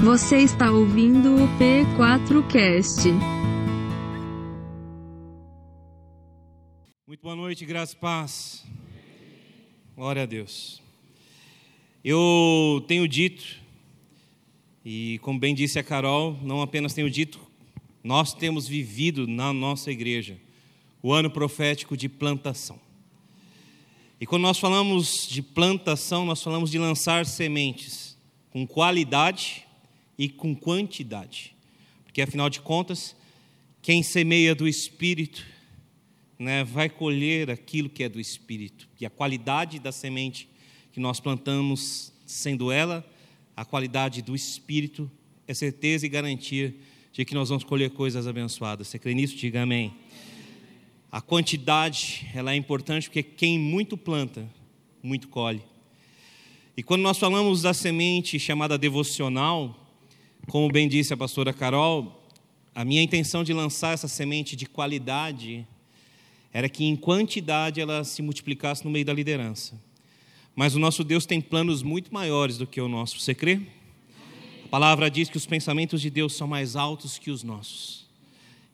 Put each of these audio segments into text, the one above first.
Você está ouvindo o P4Cast. Muito boa noite, graça e paz. Glória a Deus. Eu tenho dito, e como bem disse a Carol, não apenas tenho dito, nós temos vivido na nossa igreja o ano profético de plantação. E quando nós falamos de plantação, nós falamos de lançar sementes com qualidade e com quantidade. Porque afinal de contas, quem semeia do espírito, né, vai colher aquilo que é do espírito. E a qualidade da semente que nós plantamos, sendo ela a qualidade do espírito, é certeza e garantia de que nós vamos colher coisas abençoadas. Você crê nisso? Diga amém. A quantidade, ela é importante porque quem muito planta, muito colhe. E quando nós falamos da semente chamada devocional, como bem disse a pastora Carol, a minha intenção de lançar essa semente de qualidade era que em quantidade ela se multiplicasse no meio da liderança. Mas o nosso Deus tem planos muito maiores do que o nosso. Você crê? A palavra diz que os pensamentos de Deus são mais altos que os nossos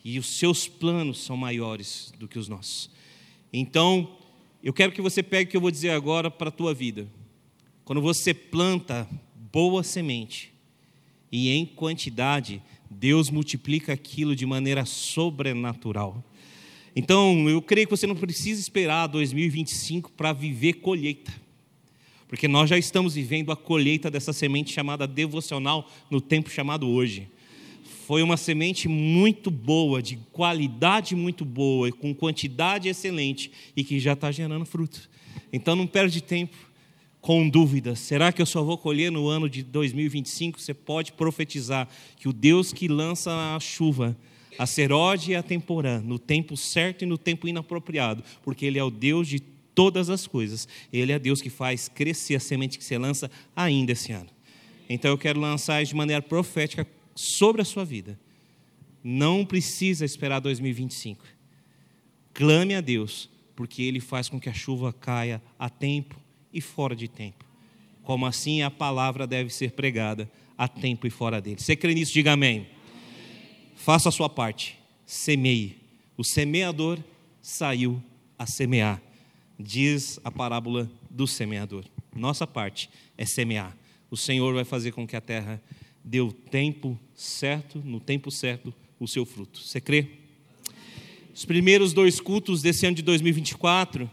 e os seus planos são maiores do que os nossos. Então, eu quero que você pegue o que eu vou dizer agora para a tua vida. Quando você planta boa semente e em quantidade, Deus multiplica aquilo de maneira sobrenatural. Então, eu creio que você não precisa esperar 2025 para viver colheita. Porque nós já estamos vivendo a colheita dessa semente chamada devocional no tempo chamado hoje foi uma semente muito boa, de qualidade muito boa, com quantidade excelente e que já está gerando fruto. Então não perde tempo com dúvidas. Será que eu só vou colher no ano de 2025? Você pode profetizar que o Deus que lança a chuva, a serode e a temporã, no tempo certo e no tempo inapropriado, porque Ele é o Deus de todas as coisas. Ele é Deus que faz crescer a semente que você lança ainda esse ano. Então eu quero lançar de maneira profética sobre a sua vida. Não precisa esperar 2025. Clame a Deus, porque Ele faz com que a chuva caia a tempo e fora de tempo. Como assim a palavra deve ser pregada a tempo e fora dele. Você crê nisso? Diga amém. Faça a sua parte. Semeie. O semeador saiu a semear. Diz a parábola do semeador. Nossa parte é semear. O Senhor vai fazer com que a terra deu tempo certo, no tempo certo, o seu fruto. Você crê? Os primeiros dois cultos desse ano de 2024,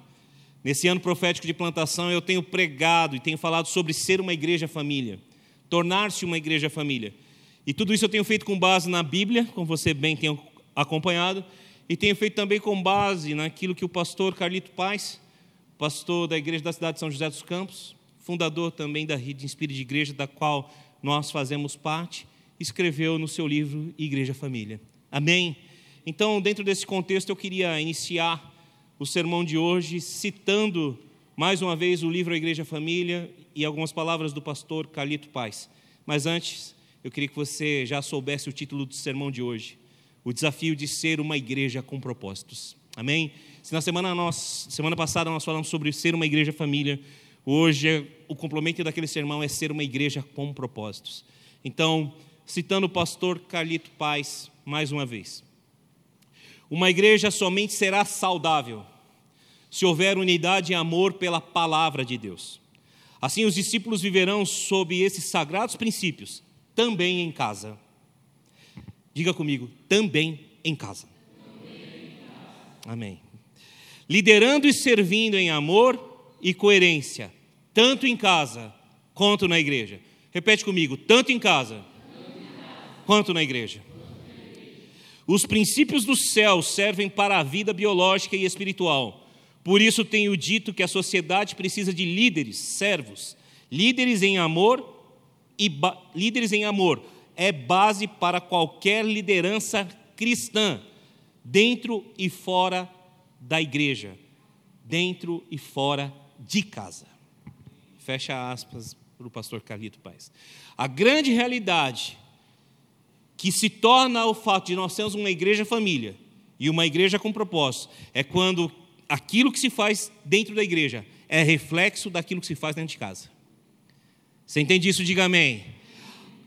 nesse ano profético de plantação, eu tenho pregado e tenho falado sobre ser uma igreja família, tornar-se uma igreja família. E tudo isso eu tenho feito com base na Bíblia, como você bem tem acompanhado, e tenho feito também com base naquilo que o pastor Carlito Paz, pastor da igreja da cidade de São José dos Campos, fundador também da Rede Inspire de Igreja, da qual nós fazemos parte, escreveu no seu livro Igreja Família. Amém? Então, dentro desse contexto, eu queria iniciar o sermão de hoje citando mais uma vez o livro A Igreja Família e algumas palavras do pastor Carlito Paz. Mas antes, eu queria que você já soubesse o título do sermão de hoje: O desafio de ser uma igreja com propósitos. Amém? Se na semana, nós, semana passada nós falamos sobre ser uma igreja família, Hoje, o complemento daquele sermão é ser uma igreja com propósitos. Então, citando o pastor Carlito Paz, mais uma vez. Uma igreja somente será saudável se houver unidade e amor pela palavra de Deus. Assim, os discípulos viverão sob esses sagrados princípios, também em casa. Diga comigo, também em casa. Em casa. Amém. Liderando e servindo em amor e coerência, tanto em casa quanto na igreja. Repete comigo: tanto em casa, quanto na igreja. Os princípios do céu servem para a vida biológica e espiritual. Por isso tenho dito que a sociedade precisa de líderes, servos, líderes em amor e líderes em amor é base para qualquer liderança cristã, dentro e fora da igreja, dentro e fora de casa. Fecha aspas para o pastor Carlito Paz. A grande realidade que se torna o fato de nós sermos uma igreja família e uma igreja com propósito é quando aquilo que se faz dentro da igreja é reflexo daquilo que se faz dentro de casa. Você entende isso? Diga amém.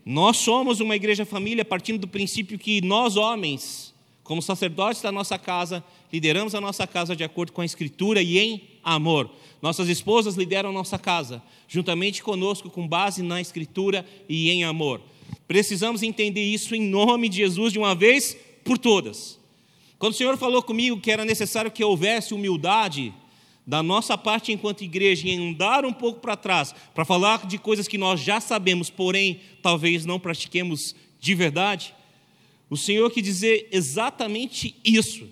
Nós somos uma igreja família partindo do princípio que nós, homens, como sacerdotes da nossa casa, lideramos a nossa casa de acordo com a Escritura e em amor. Nossas esposas lideram nossa casa, juntamente conosco, com base na Escritura e em amor. Precisamos entender isso em nome de Jesus de uma vez por todas. Quando o Senhor falou comigo que era necessário que houvesse humildade da nossa parte enquanto igreja em andar um pouco para trás, para falar de coisas que nós já sabemos, porém talvez não pratiquemos de verdade, o Senhor quer dizer exatamente isso.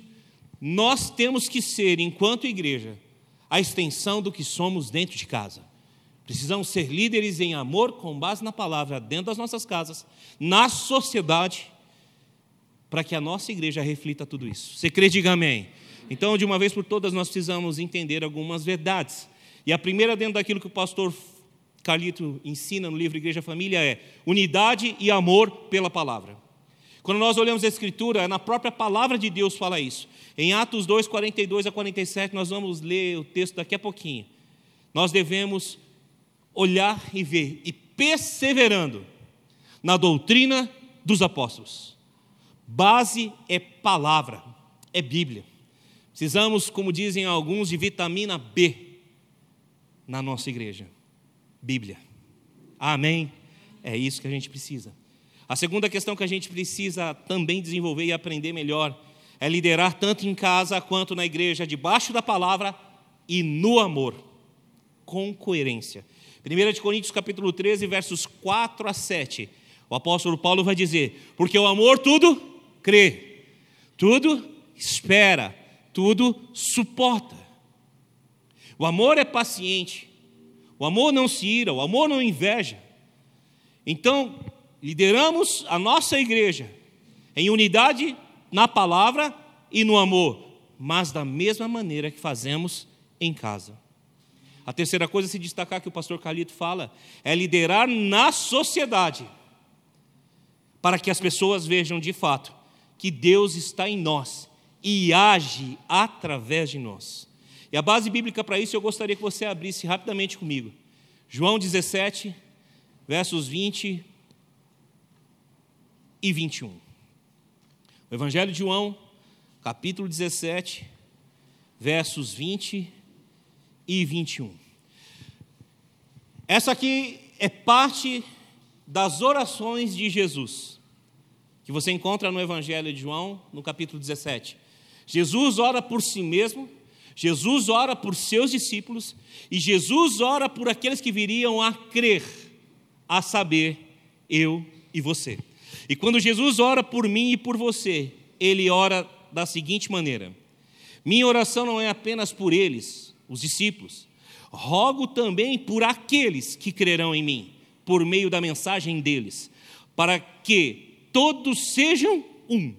Nós temos que ser, enquanto igreja, a extensão do que somos dentro de casa. Precisamos ser líderes em amor, com base na palavra, dentro das nossas casas, na sociedade, para que a nossa igreja reflita tudo isso. Você crê, diga amém. Então, de uma vez por todas, nós precisamos entender algumas verdades. E a primeira, dentro daquilo que o pastor Carlito ensina no livro Igreja Família, é unidade e amor pela palavra. Quando nós olhamos a Escritura, é na própria palavra de Deus fala isso. Em Atos 2, 42 a 47, nós vamos ler o texto daqui a pouquinho. Nós devemos olhar e ver, e perseverando na doutrina dos apóstolos. Base é palavra, é Bíblia. Precisamos, como dizem alguns, de vitamina B na nossa igreja. Bíblia. Amém? É isso que a gente precisa. A segunda questão que a gente precisa também desenvolver e aprender melhor é liderar tanto em casa quanto na igreja, debaixo da palavra e no amor, com coerência. 1 Coríntios capítulo 13, versos 4 a 7. O apóstolo Paulo vai dizer: Porque o amor tudo crê, tudo espera, tudo suporta. O amor é paciente, o amor não se ira, o amor não inveja. Então, lideramos a nossa igreja em unidade na palavra e no amor, mas da mesma maneira que fazemos em casa. A terceira coisa a se destacar que o pastor Calito fala é liderar na sociedade, para que as pessoas vejam de fato que Deus está em nós e age através de nós. E a base bíblica para isso eu gostaria que você abrisse rapidamente comigo. João 17, versos 20 e 21. O Evangelho de João, capítulo 17, versos 20 e 21. Essa aqui é parte das orações de Jesus, que você encontra no Evangelho de João, no capítulo 17. Jesus ora por si mesmo, Jesus ora por seus discípulos e Jesus ora por aqueles que viriam a crer, a saber, eu e você. E quando Jesus ora por mim e por você, ele ora da seguinte maneira: Minha oração não é apenas por eles, os discípulos, rogo também por aqueles que crerão em mim, por meio da mensagem deles, para que todos sejam um.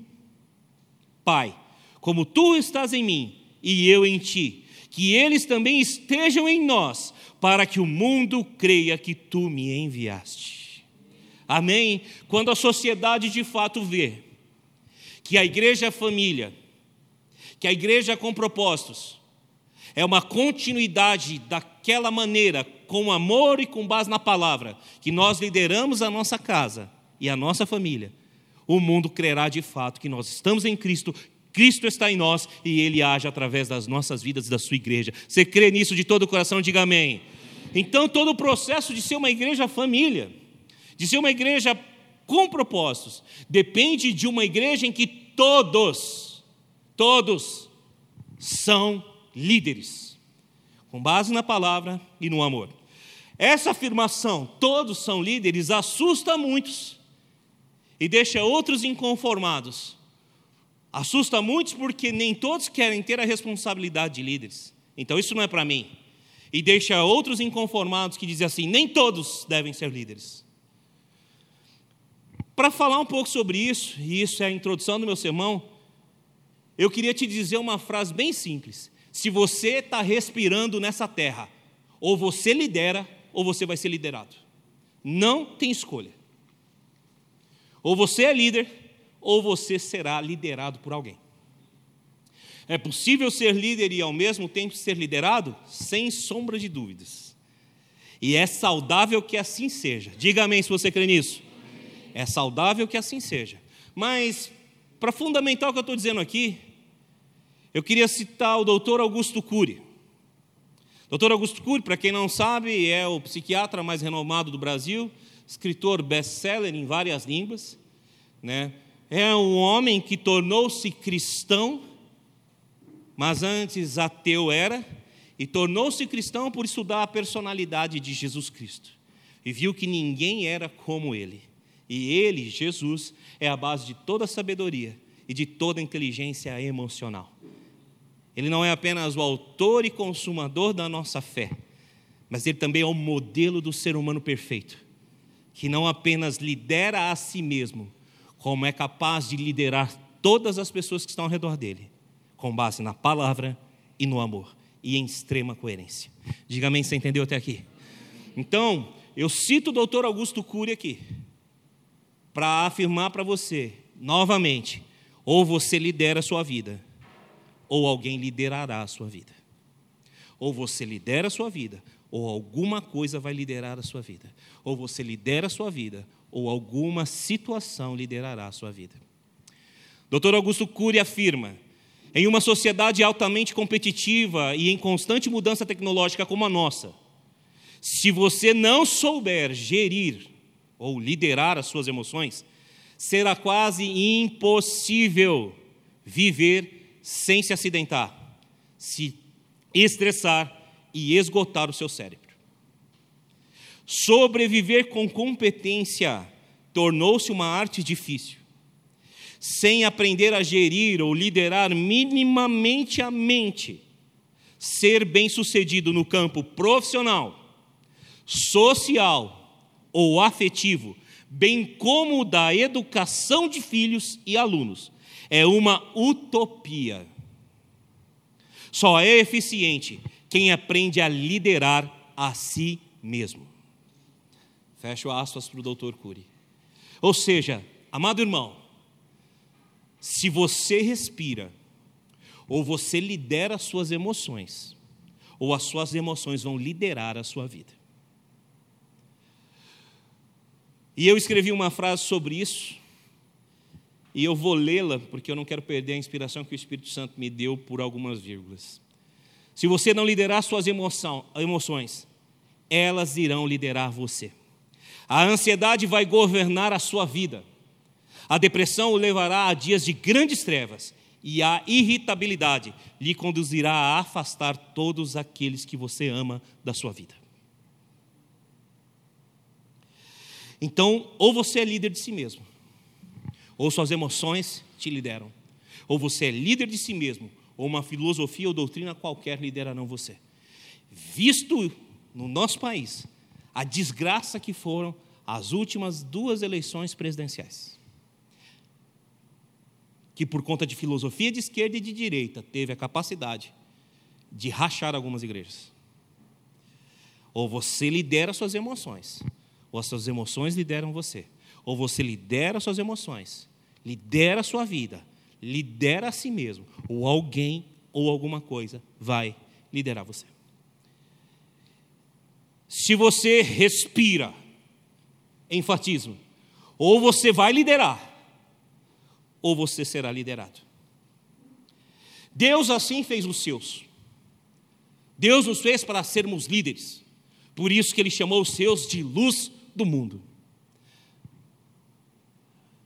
Pai, como tu estás em mim e eu em ti, que eles também estejam em nós, para que o mundo creia que tu me enviaste. Amém? Quando a sociedade de fato vê que a igreja é família, que a igreja com propósitos, é uma continuidade daquela maneira, com amor e com base na palavra, que nós lideramos a nossa casa e a nossa família, o mundo crerá de fato que nós estamos em Cristo, Cristo está em nós e Ele age através das nossas vidas e da sua igreja. Você crê nisso de todo o coração? Diga amém. Então, todo o processo de ser uma igreja família, de ser uma igreja com propósitos, depende de uma igreja em que todos, todos são líderes, com base na palavra e no amor. Essa afirmação, todos são líderes, assusta muitos e deixa outros inconformados Assusta muitos porque nem todos querem ter a responsabilidade de líderes. Então isso não é para mim. E deixa outros inconformados que dizem assim: nem todos devem ser líderes. Para falar um pouco sobre isso, e isso é a introdução do meu sermão, eu queria te dizer uma frase bem simples. Se você está respirando nessa terra, ou você lidera, ou você vai ser liderado. Não tem escolha. Ou você é líder, ou você será liderado por alguém. É possível ser líder e ao mesmo tempo ser liderado? Sem sombra de dúvidas. E é saudável que assim seja. Diga amém se você crê nisso. é saudável que assim seja. Mas, para fundamentar o que eu estou dizendo aqui, eu queria citar o doutor Augusto Cury. Doutor Augusto Cury, para quem não sabe, é o psiquiatra mais renomado do Brasil, escritor best-seller em várias línguas, né? É um homem que tornou-se cristão, mas antes ateu era, e tornou-se cristão por estudar a personalidade de Jesus Cristo. E viu que ninguém era como ele. E ele, Jesus, é a base de toda sabedoria e de toda inteligência emocional. Ele não é apenas o autor e consumador da nossa fé, mas ele também é o modelo do ser humano perfeito, que não apenas lidera a si mesmo, como é capaz de liderar todas as pessoas que estão ao redor dele, com base na palavra e no amor, e em extrema coerência. Diga amém, você entendeu até aqui? Então, eu cito o doutor Augusto Cury aqui, para afirmar para você, novamente, ou você lidera a sua vida, ou alguém liderará a sua vida. Ou você lidera a sua vida, ou alguma coisa vai liderar a sua vida. Ou você lidera a sua vida, ou alguma situação liderará a sua vida. Dr. Augusto Cury afirma: em uma sociedade altamente competitiva e em constante mudança tecnológica como a nossa, se você não souber gerir ou liderar as suas emoções, será quase impossível viver sem se acidentar, se estressar e esgotar o seu cérebro. Sobreviver com competência tornou-se uma arte difícil. Sem aprender a gerir ou liderar minimamente a mente, ser bem-sucedido no campo profissional, social ou afetivo, bem como da educação de filhos e alunos, é uma utopia. Só é eficiente quem aprende a liderar a si mesmo. Fecho aspas para o doutor Cury. Ou seja, amado irmão, se você respira, ou você lidera as suas emoções, ou as suas emoções vão liderar a sua vida. E eu escrevi uma frase sobre isso, e eu vou lê-la, porque eu não quero perder a inspiração que o Espírito Santo me deu por algumas vírgulas. Se você não liderar suas emoções, elas irão liderar você. A ansiedade vai governar a sua vida. A depressão o levará a dias de grandes trevas. E a irritabilidade lhe conduzirá a afastar todos aqueles que você ama da sua vida. Então, ou você é líder de si mesmo, ou suas emoções te lideram. Ou você é líder de si mesmo, ou uma filosofia ou doutrina qualquer liderarão você. Visto no nosso país a desgraça que foram as últimas duas eleições presidenciais. Que por conta de filosofia de esquerda e de direita teve a capacidade de rachar algumas igrejas. Ou você lidera suas emoções, ou as suas emoções lideram você. Ou você lidera suas emoções, lidera sua vida, lidera a si mesmo, ou alguém ou alguma coisa vai liderar você. Se você respira, enfatismo, ou você vai liderar, ou você será liderado. Deus assim fez os seus. Deus nos fez para sermos líderes. Por isso que ele chamou os seus de luz do mundo.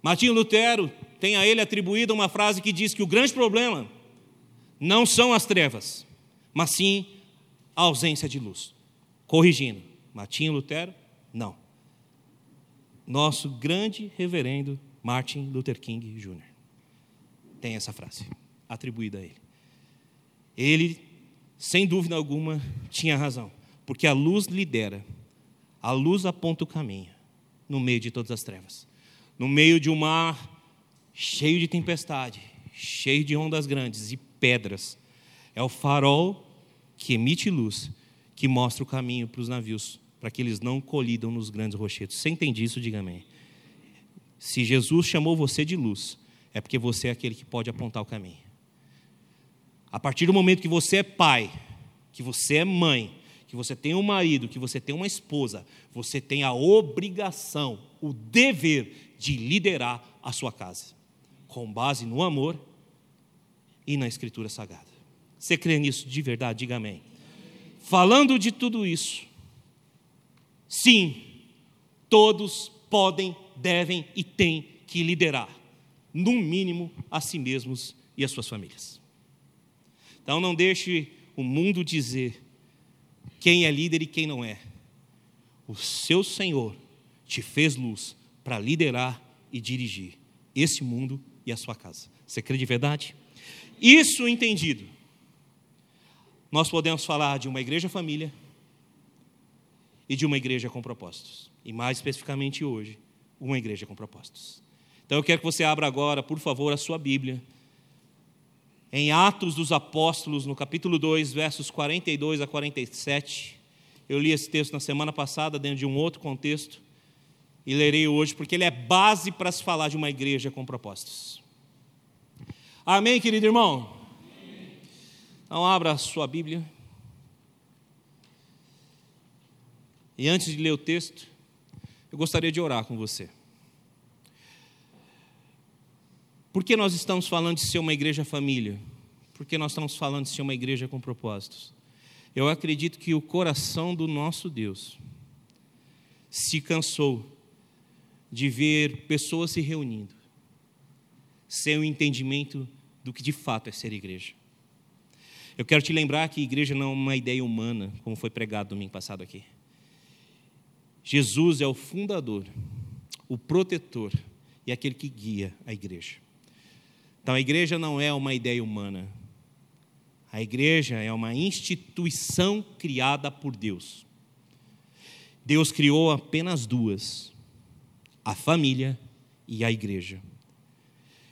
Martinho Lutero tem a ele atribuída uma frase que diz que o grande problema não são as trevas, mas sim a ausência de luz. Corrigindo, Martinho Lutero, não. Nosso grande reverendo Martin Luther King Jr. tem essa frase atribuída a ele. Ele, sem dúvida alguma, tinha razão, porque a luz lidera, a luz aponta o caminho no meio de todas as trevas. No meio de um mar cheio de tempestade, cheio de ondas grandes e pedras. É o farol que emite luz, que mostra o caminho para os navios, para que eles não colidam nos grandes rochedos. Você entende isso? Diga amém. Se Jesus chamou você de luz, é porque você é aquele que pode apontar o caminho. A partir do momento que você é pai, que você é mãe, que você tem um marido, que você tem uma esposa, você tem a obrigação, o dever de liderar a sua casa, com base no amor e na Escritura Sagrada. Você crê nisso de verdade? Diga amém. Falando de tudo isso, sim, todos podem, devem e têm que liderar, no mínimo, a si mesmos e as suas famílias. Então não deixe o mundo dizer quem é líder e quem não é. O seu Senhor te fez luz para liderar e dirigir esse mundo e a sua casa. Você crê de verdade? Isso entendido, nós podemos falar de uma igreja família e de uma igreja com propósitos. E mais especificamente hoje, uma igreja com propósitos. Então eu quero que você abra agora, por favor, a sua Bíblia em Atos dos Apóstolos, no capítulo 2, versos 42 a 47. Eu li esse texto na semana passada, dentro de um outro contexto, e lerei hoje, porque ele é base para se falar de uma igreja com propósitos. Amém, querido irmão? Então, abra a sua Bíblia. E antes de ler o texto, eu gostaria de orar com você. Por que nós estamos falando de ser uma igreja família? Por que nós estamos falando de ser uma igreja com propósitos? Eu acredito que o coração do nosso Deus se cansou de ver pessoas se reunindo sem o entendimento do que de fato é ser igreja. Eu quero te lembrar que igreja não é uma ideia humana, como foi pregado domingo passado aqui. Jesus é o fundador, o protetor e aquele que guia a igreja. Então a igreja não é uma ideia humana. A igreja é uma instituição criada por Deus. Deus criou apenas duas: a família e a igreja.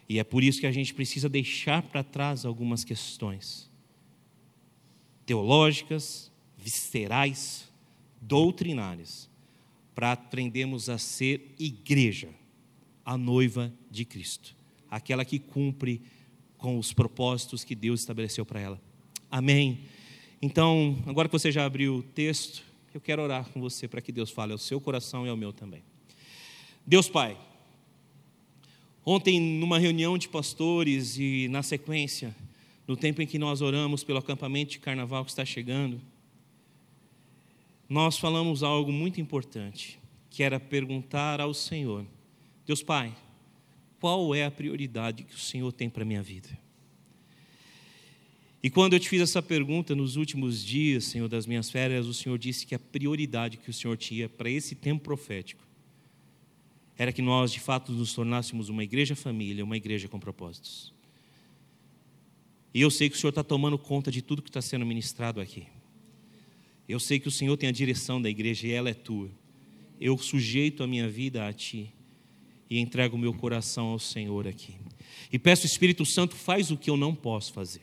E é por isso que a gente precisa deixar para trás algumas questões teológicas, viscerais, doutrinárias, para aprendermos a ser igreja, a noiva de Cristo aquela que cumpre com os propósitos que Deus estabeleceu para ela. Amém. Então, agora que você já abriu o texto, eu quero orar com você para que Deus fale ao seu coração e ao meu também. Deus Pai, ontem numa reunião de pastores e na sequência, no tempo em que nós oramos pelo acampamento de carnaval que está chegando, nós falamos algo muito importante, que era perguntar ao Senhor: Deus Pai, qual é a prioridade que o Senhor tem para a minha vida? E quando eu te fiz essa pergunta nos últimos dias, Senhor, das minhas férias, o Senhor disse que a prioridade que o Senhor tinha para esse tempo profético era que nós, de fato, nos tornássemos uma igreja família, uma igreja com propósitos. E eu sei que o Senhor está tomando conta de tudo que está sendo ministrado aqui. Eu sei que o Senhor tem a direção da igreja e ela é tua. Eu sujeito a minha vida a Ti e entrego o meu coração ao Senhor aqui. E peço, Espírito Santo, faz o que eu não posso fazer.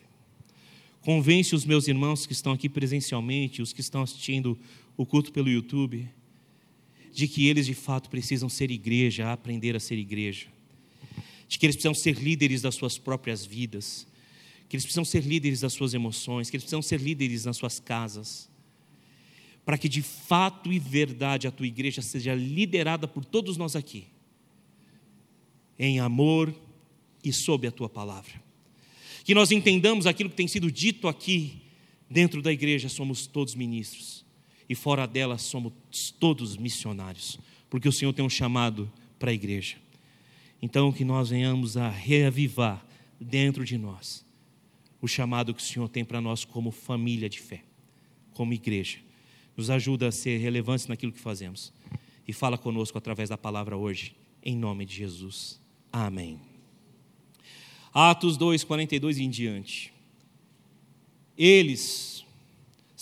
Convence os meus irmãos que estão aqui presencialmente, os que estão assistindo o culto pelo YouTube, de que eles de fato precisam ser igreja, aprender a ser igreja. De que eles precisam ser líderes das suas próprias vidas, que eles precisam ser líderes das suas emoções, que eles precisam ser líderes nas suas casas, para que de fato e verdade a tua igreja seja liderada por todos nós aqui. Em amor e sob a tua palavra. Que nós entendamos aquilo que tem sido dito aqui, dentro da igreja somos todos ministros, e fora dela somos todos missionários, porque o Senhor tem um chamado para a igreja. Então, que nós venhamos a reavivar dentro de nós o chamado que o Senhor tem para nós como família de fé, como igreja. Nos ajuda a ser relevantes naquilo que fazemos. E fala conosco através da palavra hoje, em nome de Jesus. Amém. Atos 2, 42 em diante. Eles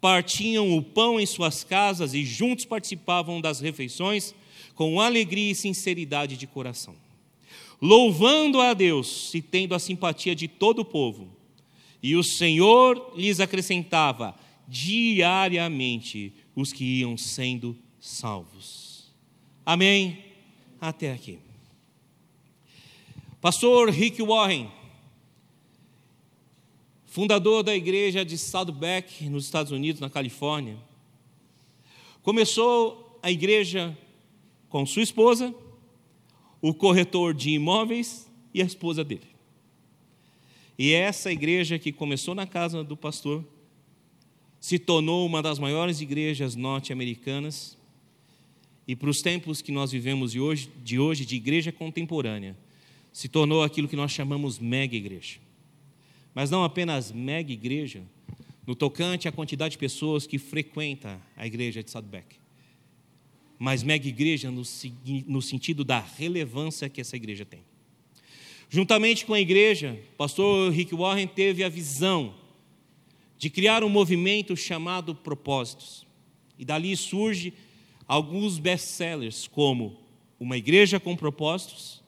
partiam o pão em suas casas e juntos participavam das refeições, com alegria e sinceridade de coração, louvando a Deus e tendo a simpatia de todo o povo. E o Senhor lhes acrescentava diariamente os que iam sendo salvos. Amém? Até aqui. Pastor Rick Warren, fundador da igreja de Saddleback, nos Estados Unidos, na Califórnia, começou a igreja com sua esposa, o corretor de imóveis e a esposa dele. E essa igreja que começou na casa do pastor se tornou uma das maiores igrejas norte-americanas. E para os tempos que nós vivemos de hoje, de hoje, de igreja contemporânea, se tornou aquilo que nós chamamos mega igreja. Mas não apenas mega igreja, no tocante à quantidade de pessoas que frequenta a igreja de Saddleback, mas mega igreja no, no sentido da relevância que essa igreja tem. Juntamente com a igreja, pastor Rick Warren teve a visão de criar um movimento chamado Propósitos. E dali surge alguns best-sellers, como Uma Igreja com Propósitos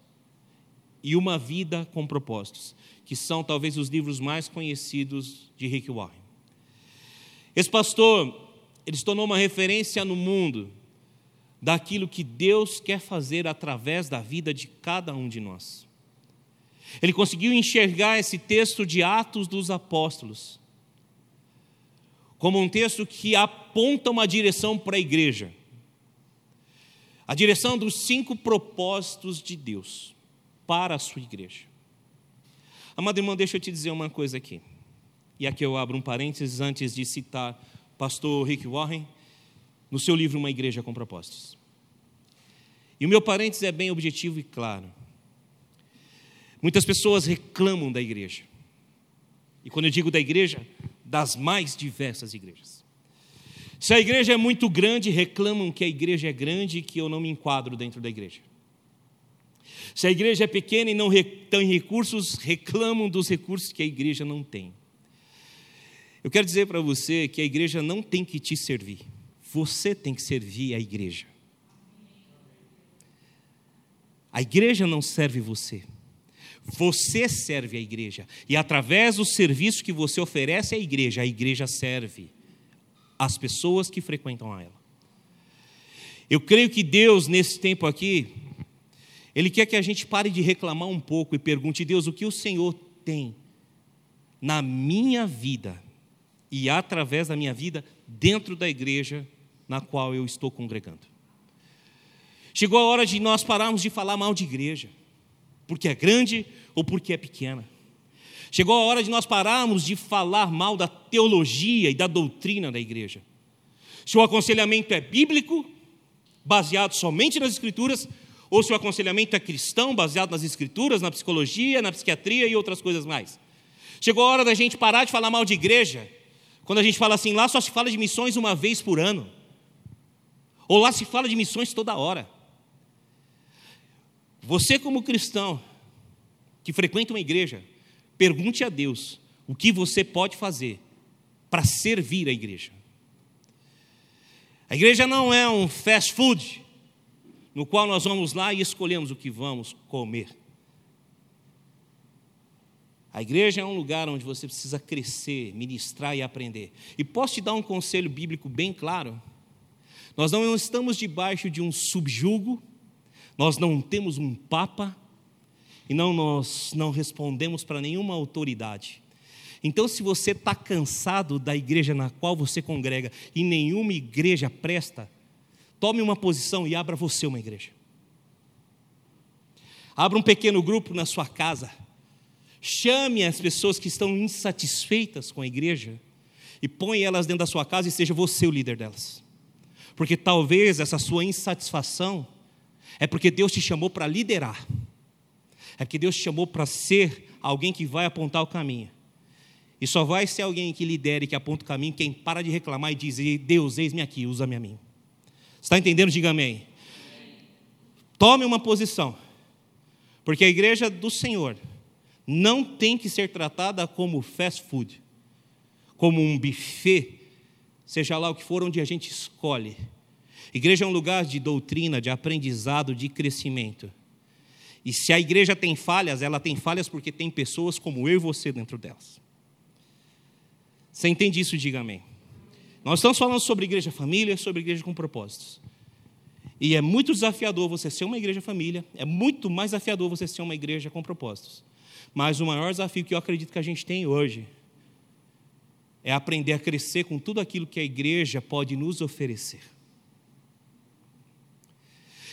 e Uma Vida com Propósitos, que são talvez os livros mais conhecidos de Rick Warren. Esse pastor, ele se tornou uma referência no mundo daquilo que Deus quer fazer através da vida de cada um de nós. Ele conseguiu enxergar esse texto de Atos dos Apóstolos como um texto que aponta uma direção para a igreja. A direção dos cinco propósitos de Deus para a sua igreja. Amado irmão, deixa eu te dizer uma coisa aqui. E aqui eu abro um parênteses antes de citar pastor Rick Warren no seu livro Uma Igreja com Propósitos. E o meu parênteses é bem objetivo e claro. Muitas pessoas reclamam da igreja. E quando eu digo da igreja, das mais diversas igrejas. Se a igreja é muito grande, reclamam que a igreja é grande e que eu não me enquadro dentro da igreja. Se a igreja é pequena e não tem recursos, reclamam dos recursos que a igreja não tem. Eu quero dizer para você que a igreja não tem que te servir, você tem que servir a igreja. A igreja não serve você. Você serve a igreja. E através do serviço que você oferece à igreja, a igreja serve as pessoas que frequentam ela. Eu creio que Deus, nesse tempo aqui, Ele quer que a gente pare de reclamar um pouco e pergunte: Deus, o que o Senhor tem na minha vida e através da minha vida dentro da igreja na qual eu estou congregando? Chegou a hora de nós pararmos de falar mal de igreja porque é grande ou porque é pequena. Chegou a hora de nós pararmos de falar mal da teologia e da doutrina da igreja. Se o aconselhamento é bíblico, baseado somente nas Escrituras, ou se o aconselhamento é cristão, baseado nas Escrituras, na psicologia, na psiquiatria e outras coisas mais. Chegou a hora da gente parar de falar mal de igreja, quando a gente fala assim, lá só se fala de missões uma vez por ano, ou lá se fala de missões toda hora. Você, como cristão, que frequenta uma igreja, pergunte a Deus o que você pode fazer para servir a igreja. A igreja não é um fast food, no qual nós vamos lá e escolhemos o que vamos comer. A igreja é um lugar onde você precisa crescer, ministrar e aprender. E posso te dar um conselho bíblico bem claro? Nós não estamos debaixo de um subjugo nós não temos um papa e não nós não respondemos para nenhuma autoridade. Então, se você está cansado da igreja na qual você congrega e nenhuma igreja presta, tome uma posição e abra você uma igreja. Abra um pequeno grupo na sua casa. Chame as pessoas que estão insatisfeitas com a igreja e põe elas dentro da sua casa e seja você o líder delas. Porque talvez essa sua insatisfação é porque Deus te chamou para liderar. É porque Deus te chamou para ser alguém que vai apontar o caminho. E só vai ser alguém que lidere, que aponta o caminho, quem para de reclamar e diz: Deus, eis-me aqui, usa-me a mim. Está entendendo? Diga amém. Tome uma posição, porque a igreja do Senhor não tem que ser tratada como fast food, como um buffet, seja lá o que for, onde a gente escolhe Igreja é um lugar de doutrina, de aprendizado, de crescimento. E se a igreja tem falhas, ela tem falhas porque tem pessoas como eu e você dentro delas. Você entende isso? Diga amém. Nós estamos falando sobre igreja família, sobre igreja com propósitos. E é muito desafiador você ser uma igreja família, é muito mais desafiador você ser uma igreja com propósitos. Mas o maior desafio que eu acredito que a gente tem hoje é aprender a crescer com tudo aquilo que a igreja pode nos oferecer.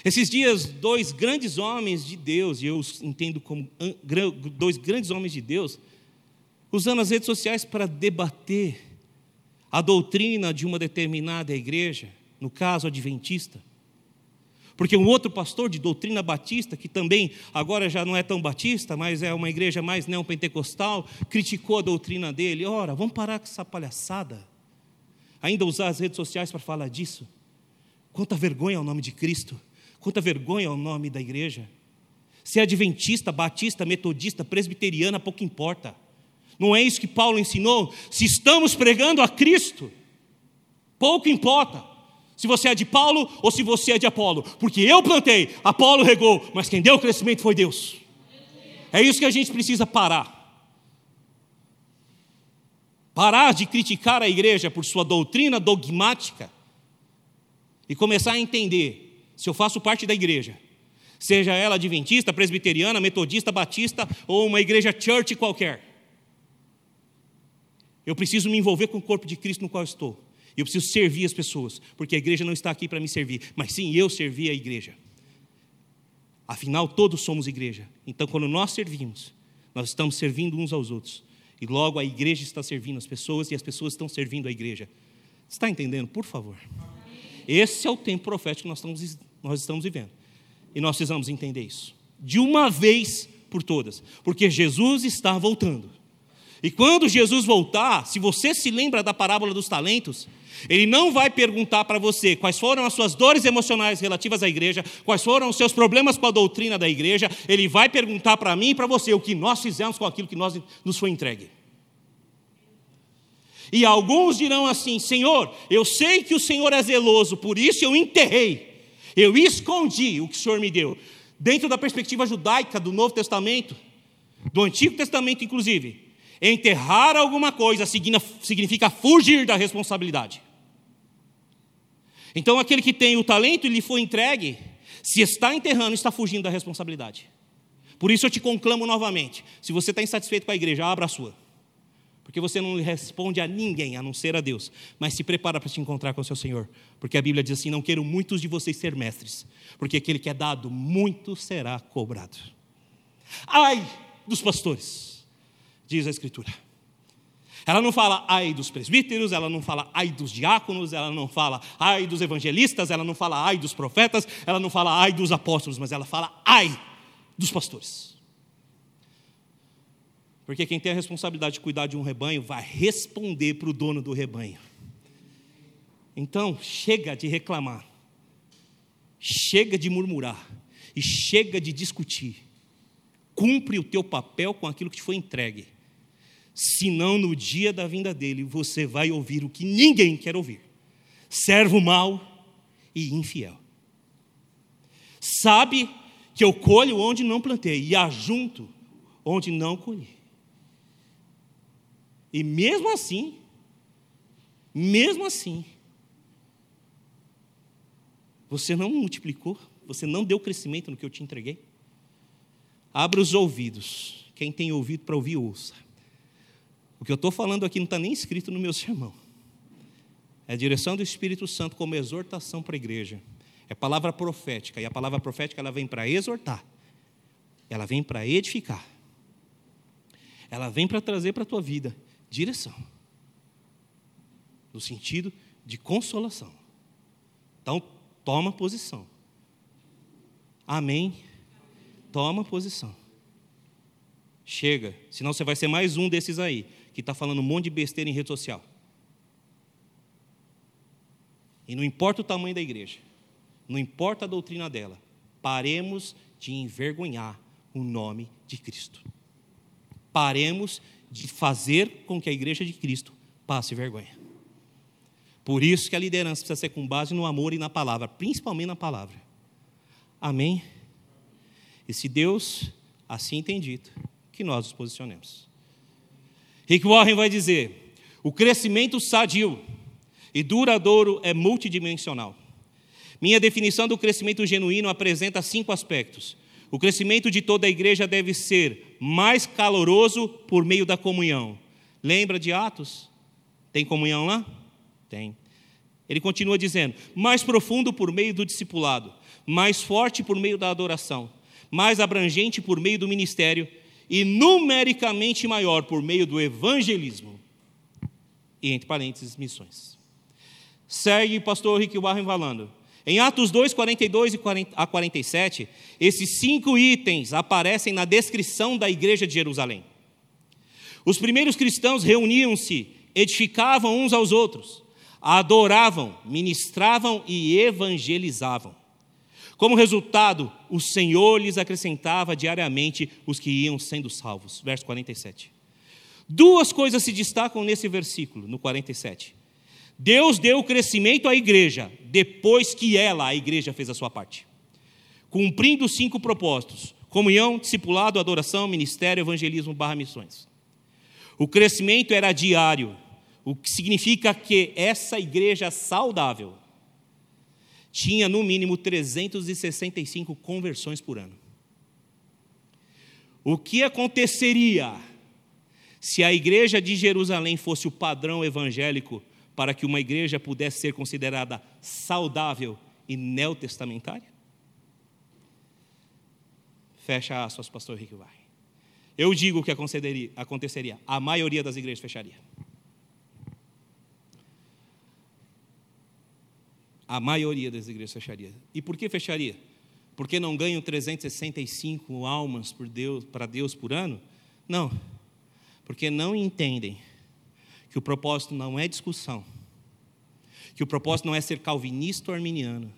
Esses dias, dois grandes homens de Deus, e eu entendo como dois grandes homens de Deus, usando as redes sociais para debater a doutrina de uma determinada igreja, no caso adventista. Porque um outro pastor de doutrina batista, que também agora já não é tão batista, mas é uma igreja mais neopentecostal, criticou a doutrina dele. Ora, vamos parar com essa palhaçada. Ainda usar as redes sociais para falar disso. Quanta vergonha ao nome de Cristo. Quanta vergonha ao nome da igreja. Se é adventista, batista, metodista, presbiteriana, pouco importa. Não é isso que Paulo ensinou? Se estamos pregando a Cristo, pouco importa se você é de Paulo ou se você é de Apolo, porque eu plantei, Apolo regou, mas quem deu o crescimento foi Deus. É isso que a gente precisa parar. Parar de criticar a igreja por sua doutrina dogmática e começar a entender se eu faço parte da igreja, seja ela adventista, presbiteriana, metodista, batista ou uma igreja church qualquer. Eu preciso me envolver com o corpo de Cristo no qual estou. Eu preciso servir as pessoas, porque a igreja não está aqui para me servir, mas sim eu servir a igreja. Afinal, todos somos igreja. Então, quando nós servimos, nós estamos servindo uns aos outros. E logo a igreja está servindo as pessoas e as pessoas estão servindo a igreja. Está entendendo? Por favor. Esse é o tempo profético que nós estamos, nós estamos vivendo. E nós precisamos entender isso. De uma vez por todas. Porque Jesus está voltando. E quando Jesus voltar, se você se lembra da parábola dos talentos, ele não vai perguntar para você quais foram as suas dores emocionais relativas à igreja, quais foram os seus problemas com a doutrina da igreja. Ele vai perguntar para mim e para você o que nós fizemos com aquilo que nós, nos foi entregue. E alguns dirão assim: Senhor, eu sei que o Senhor é zeloso, por isso eu enterrei, eu escondi o que o Senhor me deu. Dentro da perspectiva judaica do Novo Testamento, do Antigo Testamento, inclusive, enterrar alguma coisa significa fugir da responsabilidade. Então, aquele que tem o talento e lhe foi entregue, se está enterrando, está fugindo da responsabilidade. Por isso eu te conclamo novamente: se você está insatisfeito com a igreja, abra a sua. Porque você não responde a ninguém a não ser a Deus, mas se prepara para te encontrar com o seu Senhor. Porque a Bíblia diz assim: Não quero muitos de vocês ser mestres, porque aquele que é dado, muito será cobrado. Ai dos pastores, diz a Escritura. Ela não fala ai dos presbíteros, ela não fala ai dos diáconos, ela não fala ai dos evangelistas, ela não fala ai dos profetas, ela não fala ai dos apóstolos, mas ela fala ai dos pastores. Porque quem tem a responsabilidade de cuidar de um rebanho vai responder para o dono do rebanho. Então, chega de reclamar, chega de murmurar e chega de discutir. Cumpre o teu papel com aquilo que te foi entregue senão no dia da vinda dele você vai ouvir o que ninguém quer ouvir: servo mau e infiel. Sabe que eu colho onde não plantei e ajunto onde não colhi. E mesmo assim, mesmo assim, você não multiplicou, você não deu crescimento no que eu te entreguei. Abra os ouvidos. Quem tem ouvido para ouvir, ouça. O que eu estou falando aqui não está nem escrito no meu sermão. É a direção do Espírito Santo como exortação para a igreja. É palavra profética. E a palavra profética ela vem para exortar. Ela vem para edificar. Ela vem para trazer para a tua vida direção. No sentido de consolação. Então, toma posição. Amém? Toma posição. Chega, senão você vai ser mais um desses aí que está falando um monte de besteira em rede social. E não importa o tamanho da igreja, não importa a doutrina dela, paremos de envergonhar o nome de Cristo. Paremos de fazer com que a igreja de Cristo passe vergonha. Por isso que a liderança precisa ser com base no amor e na palavra, principalmente na palavra. Amém? E se Deus assim tem dito, que nós nos posicionemos. Rick Warren vai dizer: o crescimento sadio e duradouro é multidimensional. Minha definição do crescimento genuíno apresenta cinco aspectos. O crescimento de toda a igreja deve ser mais caloroso por meio da comunhão. Lembra de Atos? Tem comunhão lá? Tem. Ele continua dizendo: mais profundo por meio do discipulado, mais forte por meio da adoração, mais abrangente por meio do ministério e numericamente maior por meio do evangelismo. E entre parênteses, missões. Segue pastor Rick Warren falando. Em Atos 2, 42 a 47, esses cinco itens aparecem na descrição da igreja de Jerusalém. Os primeiros cristãos reuniam-se, edificavam uns aos outros, adoravam, ministravam e evangelizavam. Como resultado, o Senhor lhes acrescentava diariamente os que iam sendo salvos. Verso 47. Duas coisas se destacam nesse versículo, no 47. Deus deu o crescimento à igreja depois que ela, a igreja, fez a sua parte, cumprindo os cinco propósitos: comunhão, discipulado, adoração, ministério, evangelismo, barra missões. O crescimento era diário, o que significa que essa igreja saudável tinha no mínimo 365 conversões por ano. O que aconteceria se a igreja de Jerusalém fosse o padrão evangélico para que uma igreja pudesse ser considerada saudável e neotestamentária? Fecha aspas, pastor Rick vai. Eu digo o que aconteceria. A maioria das igrejas fecharia. A maioria das igrejas fecharia. E por que fecharia? Porque não ganham 365 almas por Deus, para Deus por ano? Não. Porque não entendem que o propósito não é discussão. Que o propósito não é ser calvinista ou arminiano.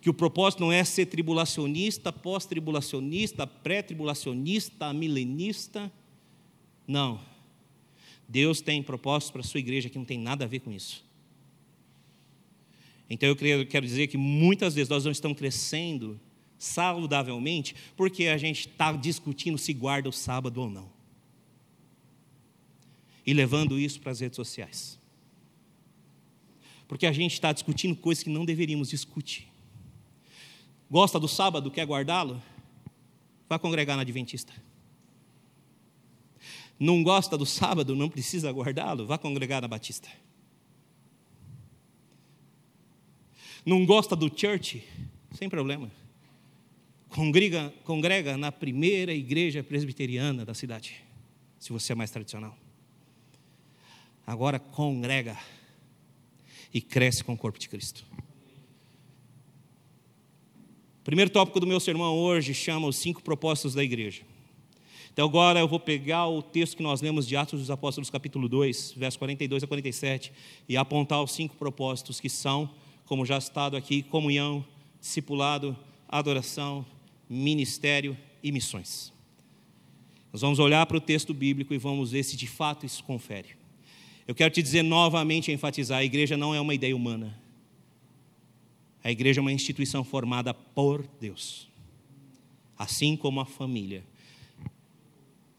Que o propósito não é ser tribulacionista, pós-tribulacionista, pré-tribulacionista, milenista. Não. Deus tem propósitos para a sua igreja que não tem nada a ver com isso. Então eu quero dizer que muitas vezes nós não estamos crescendo saudavelmente porque a gente está discutindo se guarda o sábado ou não. E levando isso para as redes sociais. Porque a gente está discutindo coisas que não deveríamos discutir. Gosta do sábado, quer guardá-lo? Vá congregar na Adventista. Não gosta do sábado, não precisa guardá-lo? Vá congregar na Batista. Não gosta do church? Sem problema. Congrega, congrega na primeira igreja presbiteriana da cidade, se você é mais tradicional. Agora congrega e cresce com o corpo de Cristo. Primeiro tópico do meu sermão hoje chama os cinco propósitos da igreja. Então agora eu vou pegar o texto que nós lemos de Atos dos Apóstolos, capítulo 2, versos 42 a 47, e apontar os cinco propósitos que são como já citado aqui, comunhão, discipulado, adoração, ministério e missões. Nós vamos olhar para o texto bíblico e vamos ver se de fato isso confere. Eu quero te dizer novamente, enfatizar: a igreja não é uma ideia humana. A igreja é uma instituição formada por Deus, assim como a família.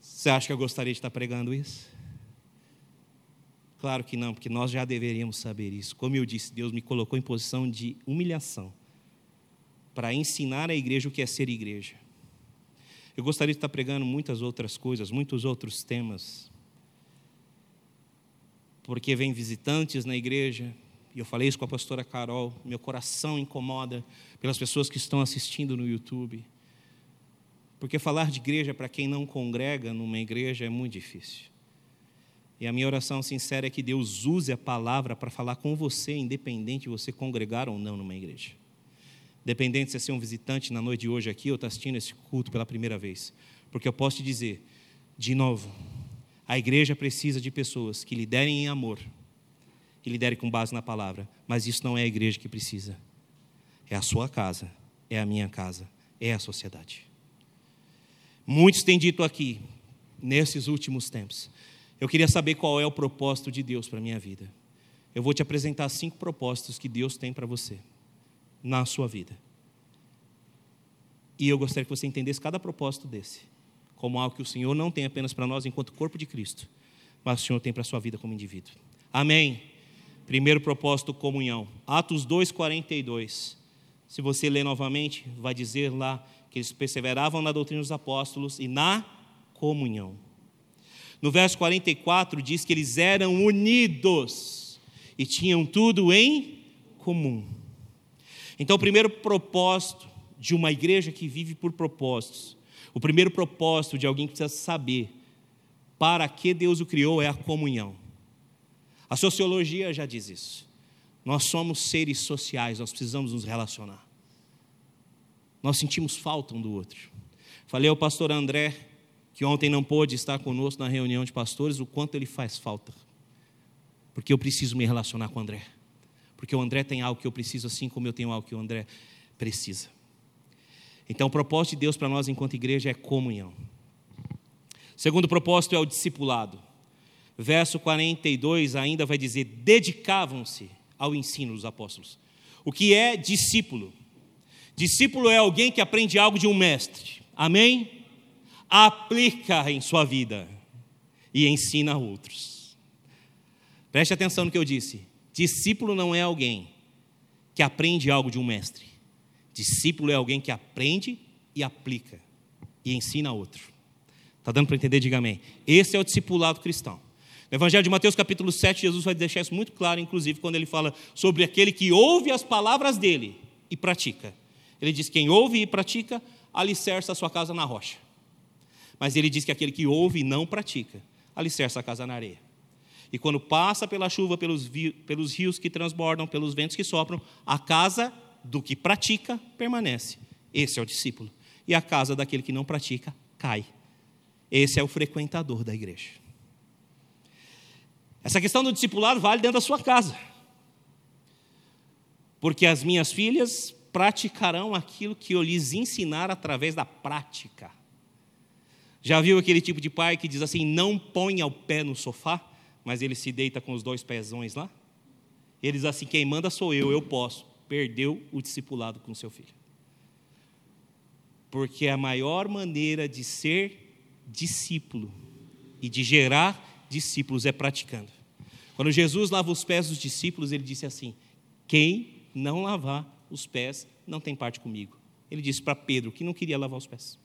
Você acha que eu gostaria de estar pregando isso? Claro que não, porque nós já deveríamos saber isso. Como eu disse, Deus me colocou em posição de humilhação para ensinar a igreja o que é ser igreja. Eu gostaria de estar pregando muitas outras coisas, muitos outros temas. Porque vem visitantes na igreja, e eu falei isso com a pastora Carol, meu coração incomoda pelas pessoas que estão assistindo no YouTube. Porque falar de igreja para quem não congrega numa igreja é muito difícil. E a minha oração sincera é que Deus use a palavra para falar com você, independente de você congregar ou não numa igreja. Independente de você ser um visitante na noite de hoje aqui ou está assistindo esse culto pela primeira vez. Porque eu posso te dizer, de novo, a igreja precisa de pessoas que liderem em amor, que liderem com base na palavra. Mas isso não é a igreja que precisa. É a sua casa, é a minha casa, é a sociedade. Muitos têm dito aqui, nesses últimos tempos, eu queria saber qual é o propósito de Deus para a minha vida. eu vou te apresentar cinco propósitos que Deus tem para você na sua vida. E eu gostaria que você entendesse cada propósito desse como algo que o Senhor não tem apenas para nós enquanto corpo de Cristo, mas o Senhor tem para a sua vida como indivíduo. Amém. Primeiro propósito, comunhão. Atos 2:42. Se você ler novamente, vai dizer lá que eles perseveravam na doutrina dos apóstolos e na comunhão. No verso 44 diz que eles eram unidos e tinham tudo em comum. Então, o primeiro propósito de uma igreja que vive por propósitos, o primeiro propósito de alguém que precisa saber para que Deus o criou é a comunhão. A sociologia já diz isso. Nós somos seres sociais, nós precisamos nos relacionar. Nós sentimos falta um do outro. Falei ao pastor André, que ontem não pôde estar conosco na reunião de pastores, o quanto ele faz falta. Porque eu preciso me relacionar com o André. Porque o André tem algo que eu preciso, assim como eu tenho algo que o André precisa. Então, o propósito de Deus para nós enquanto igreja é comunhão. Segundo propósito é o discipulado. Verso 42 ainda vai dizer: dedicavam-se ao ensino dos apóstolos. O que é discípulo? Discípulo é alguém que aprende algo de um mestre. Amém? Aplica em sua vida e ensina a outros. Preste atenção no que eu disse. Discípulo não é alguém que aprende algo de um mestre. Discípulo é alguém que aprende e aplica e ensina a outro. Está dando para entender? Diga amém. Esse é o discipulado cristão. No Evangelho de Mateus, capítulo 7, Jesus vai deixar isso muito claro, inclusive, quando ele fala sobre aquele que ouve as palavras dele e pratica. Ele diz: quem ouve e pratica, alicerça a sua casa na rocha. Mas ele diz que aquele que ouve e não pratica, alicerça a casa na areia. E quando passa pela chuva, pelos, pelos rios que transbordam, pelos ventos que sopram, a casa do que pratica permanece. Esse é o discípulo. E a casa daquele que não pratica cai. Esse é o frequentador da igreja. Essa questão do discipulado vale dentro da sua casa. Porque as minhas filhas praticarão aquilo que eu lhes ensinar através da prática. Já viu aquele tipo de pai que diz assim: não ponha o pé no sofá, mas ele se deita com os dois pezões lá? Ele diz assim: quem manda sou eu, eu posso perdeu o discipulado com seu filho. Porque a maior maneira de ser discípulo e de gerar discípulos é praticando. Quando Jesus lava os pés dos discípulos, ele disse assim: Quem não lavar os pés não tem parte comigo. Ele disse para Pedro que não queria lavar os pés.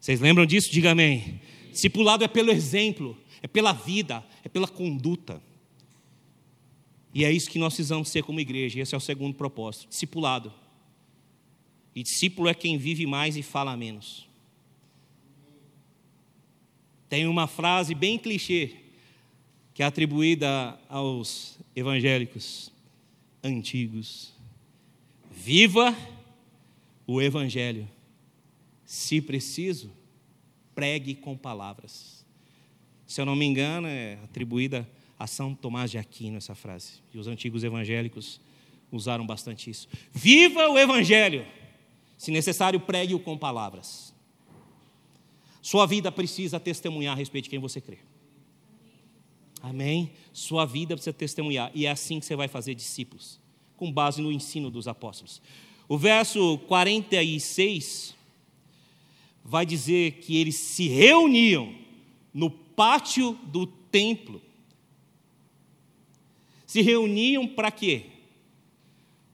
Vocês lembram disso? Diga amém. Discipulado é pelo exemplo, é pela vida, é pela conduta. E é isso que nós precisamos ser como igreja, esse é o segundo propósito: discipulado. E discípulo é quem vive mais e fala menos. Tem uma frase bem clichê, que é atribuída aos evangélicos antigos: Viva o Evangelho. Se preciso, pregue com palavras. Se eu não me engano, é atribuída a São Tomás de Aquino essa frase. E os antigos evangélicos usaram bastante isso. Viva o Evangelho! Se necessário, pregue-o com palavras. Sua vida precisa testemunhar a respeito de quem você crê. Amém? Sua vida precisa testemunhar. E é assim que você vai fazer discípulos, com base no ensino dos apóstolos. O verso 46 vai dizer que eles se reuniam no pátio do templo se reuniam para quê?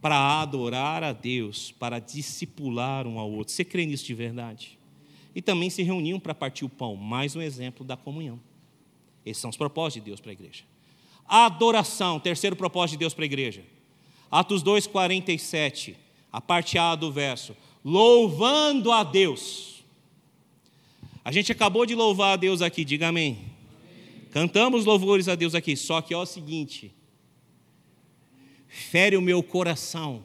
Para adorar a Deus, para discipular um ao outro. Você crê nisso de verdade? E também se reuniam para partir o pão, mais um exemplo da comunhão. Esses são os propósitos de Deus para a igreja. Adoração, terceiro propósito de Deus para a igreja. Atos 2, 47, a parte A do verso. Louvando a Deus. A gente acabou de louvar a Deus aqui, diga amém. amém. Cantamos louvores a Deus aqui, só que é o seguinte: fere o meu coração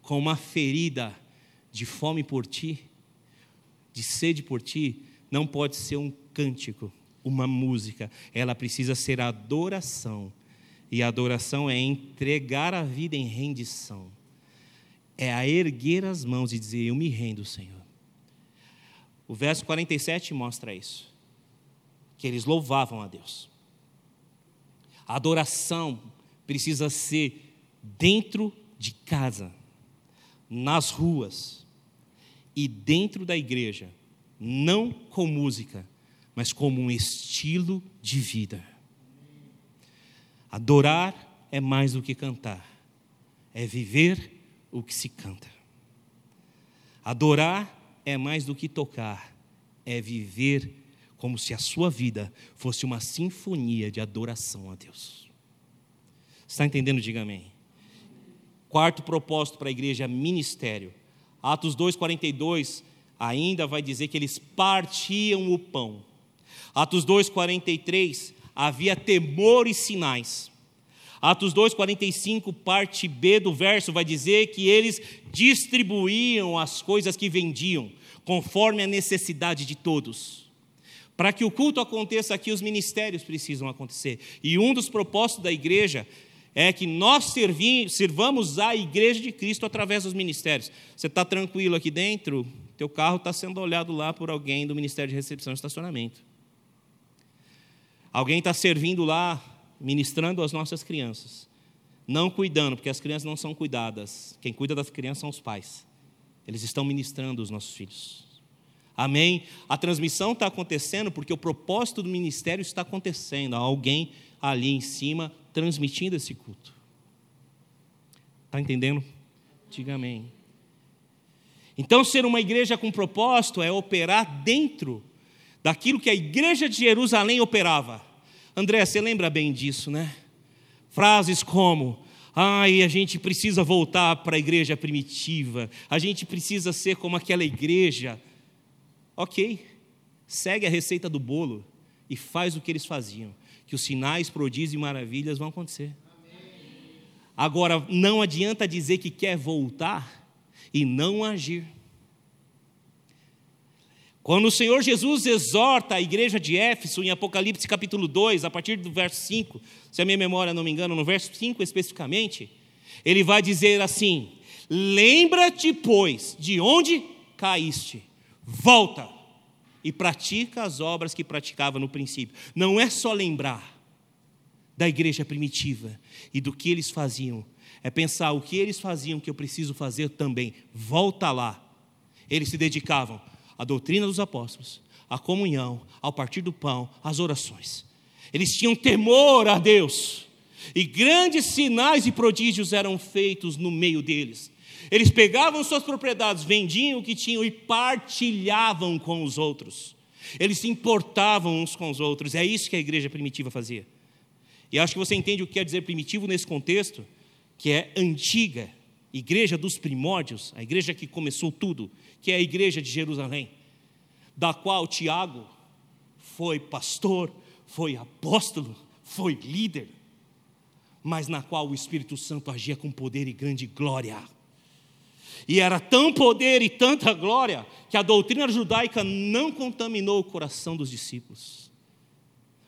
com uma ferida de fome por ti, de sede por ti, não pode ser um cântico, uma música, ela precisa ser adoração. E adoração é entregar a vida em rendição. É a erguer as mãos e dizer: Eu me rendo, Senhor. O verso 47 mostra isso. Que eles louvavam a Deus. A adoração precisa ser dentro de casa, nas ruas e dentro da igreja, não com música, mas como um estilo de vida. Adorar é mais do que cantar, é viver o que se canta. Adorar é mais do que tocar, é viver como se a sua vida fosse uma sinfonia de adoração a Deus. Está entendendo? Diga amém. Quarto propósito para a igreja: ministério. Atos 2,42 ainda vai dizer que eles partiam o pão. Atos 2,43 havia temor e sinais. Atos 2,45, parte B do verso, vai dizer que eles distribuíam as coisas que vendiam, conforme a necessidade de todos. Para que o culto aconteça aqui, os ministérios precisam acontecer. E um dos propósitos da igreja é que nós sirvamos a igreja de Cristo através dos ministérios. Você está tranquilo aqui dentro? Teu carro está sendo olhado lá por alguém do Ministério de Recepção e Estacionamento. Alguém está servindo lá ministrando as nossas crianças. Não cuidando, porque as crianças não são cuidadas. Quem cuida das crianças são os pais. Eles estão ministrando os nossos filhos. Amém? A transmissão está acontecendo porque o propósito do ministério está acontecendo. Há alguém ali em cima transmitindo esse culto. Está entendendo? Diga amém. Então, ser uma igreja com propósito é operar dentro daquilo que a igreja de Jerusalém operava. André, você lembra bem disso, né? Frases como: ai, a gente precisa voltar para a igreja primitiva, a gente precisa ser como aquela igreja. Ok, segue a receita do bolo e faz o que eles faziam, que os sinais, prodígios e maravilhas vão acontecer. Agora, não adianta dizer que quer voltar e não agir. Quando o Senhor Jesus exorta a igreja de Éfeso, em Apocalipse capítulo 2, a partir do verso 5, se a minha memória não me engana, no verso 5 especificamente, ele vai dizer assim: Lembra-te, pois, de onde caíste, volta e pratica as obras que praticava no princípio. Não é só lembrar da igreja primitiva e do que eles faziam, é pensar o que eles faziam que eu preciso fazer também. Volta lá. Eles se dedicavam a doutrina dos apóstolos, a comunhão, ao partir do pão, as orações. Eles tinham temor a Deus, e grandes sinais e prodígios eram feitos no meio deles. Eles pegavam suas propriedades, vendiam o que tinham e partilhavam com os outros. Eles se importavam uns com os outros. É isso que a igreja primitiva fazia. E acho que você entende o que quer dizer primitivo nesse contexto, que é antiga, igreja dos primórdios, a igreja que começou tudo, que é a igreja de Jerusalém, da qual Tiago foi pastor, foi apóstolo, foi líder, mas na qual o Espírito Santo agia com poder e grande glória. E era tão poder e tanta glória que a doutrina judaica não contaminou o coração dos discípulos.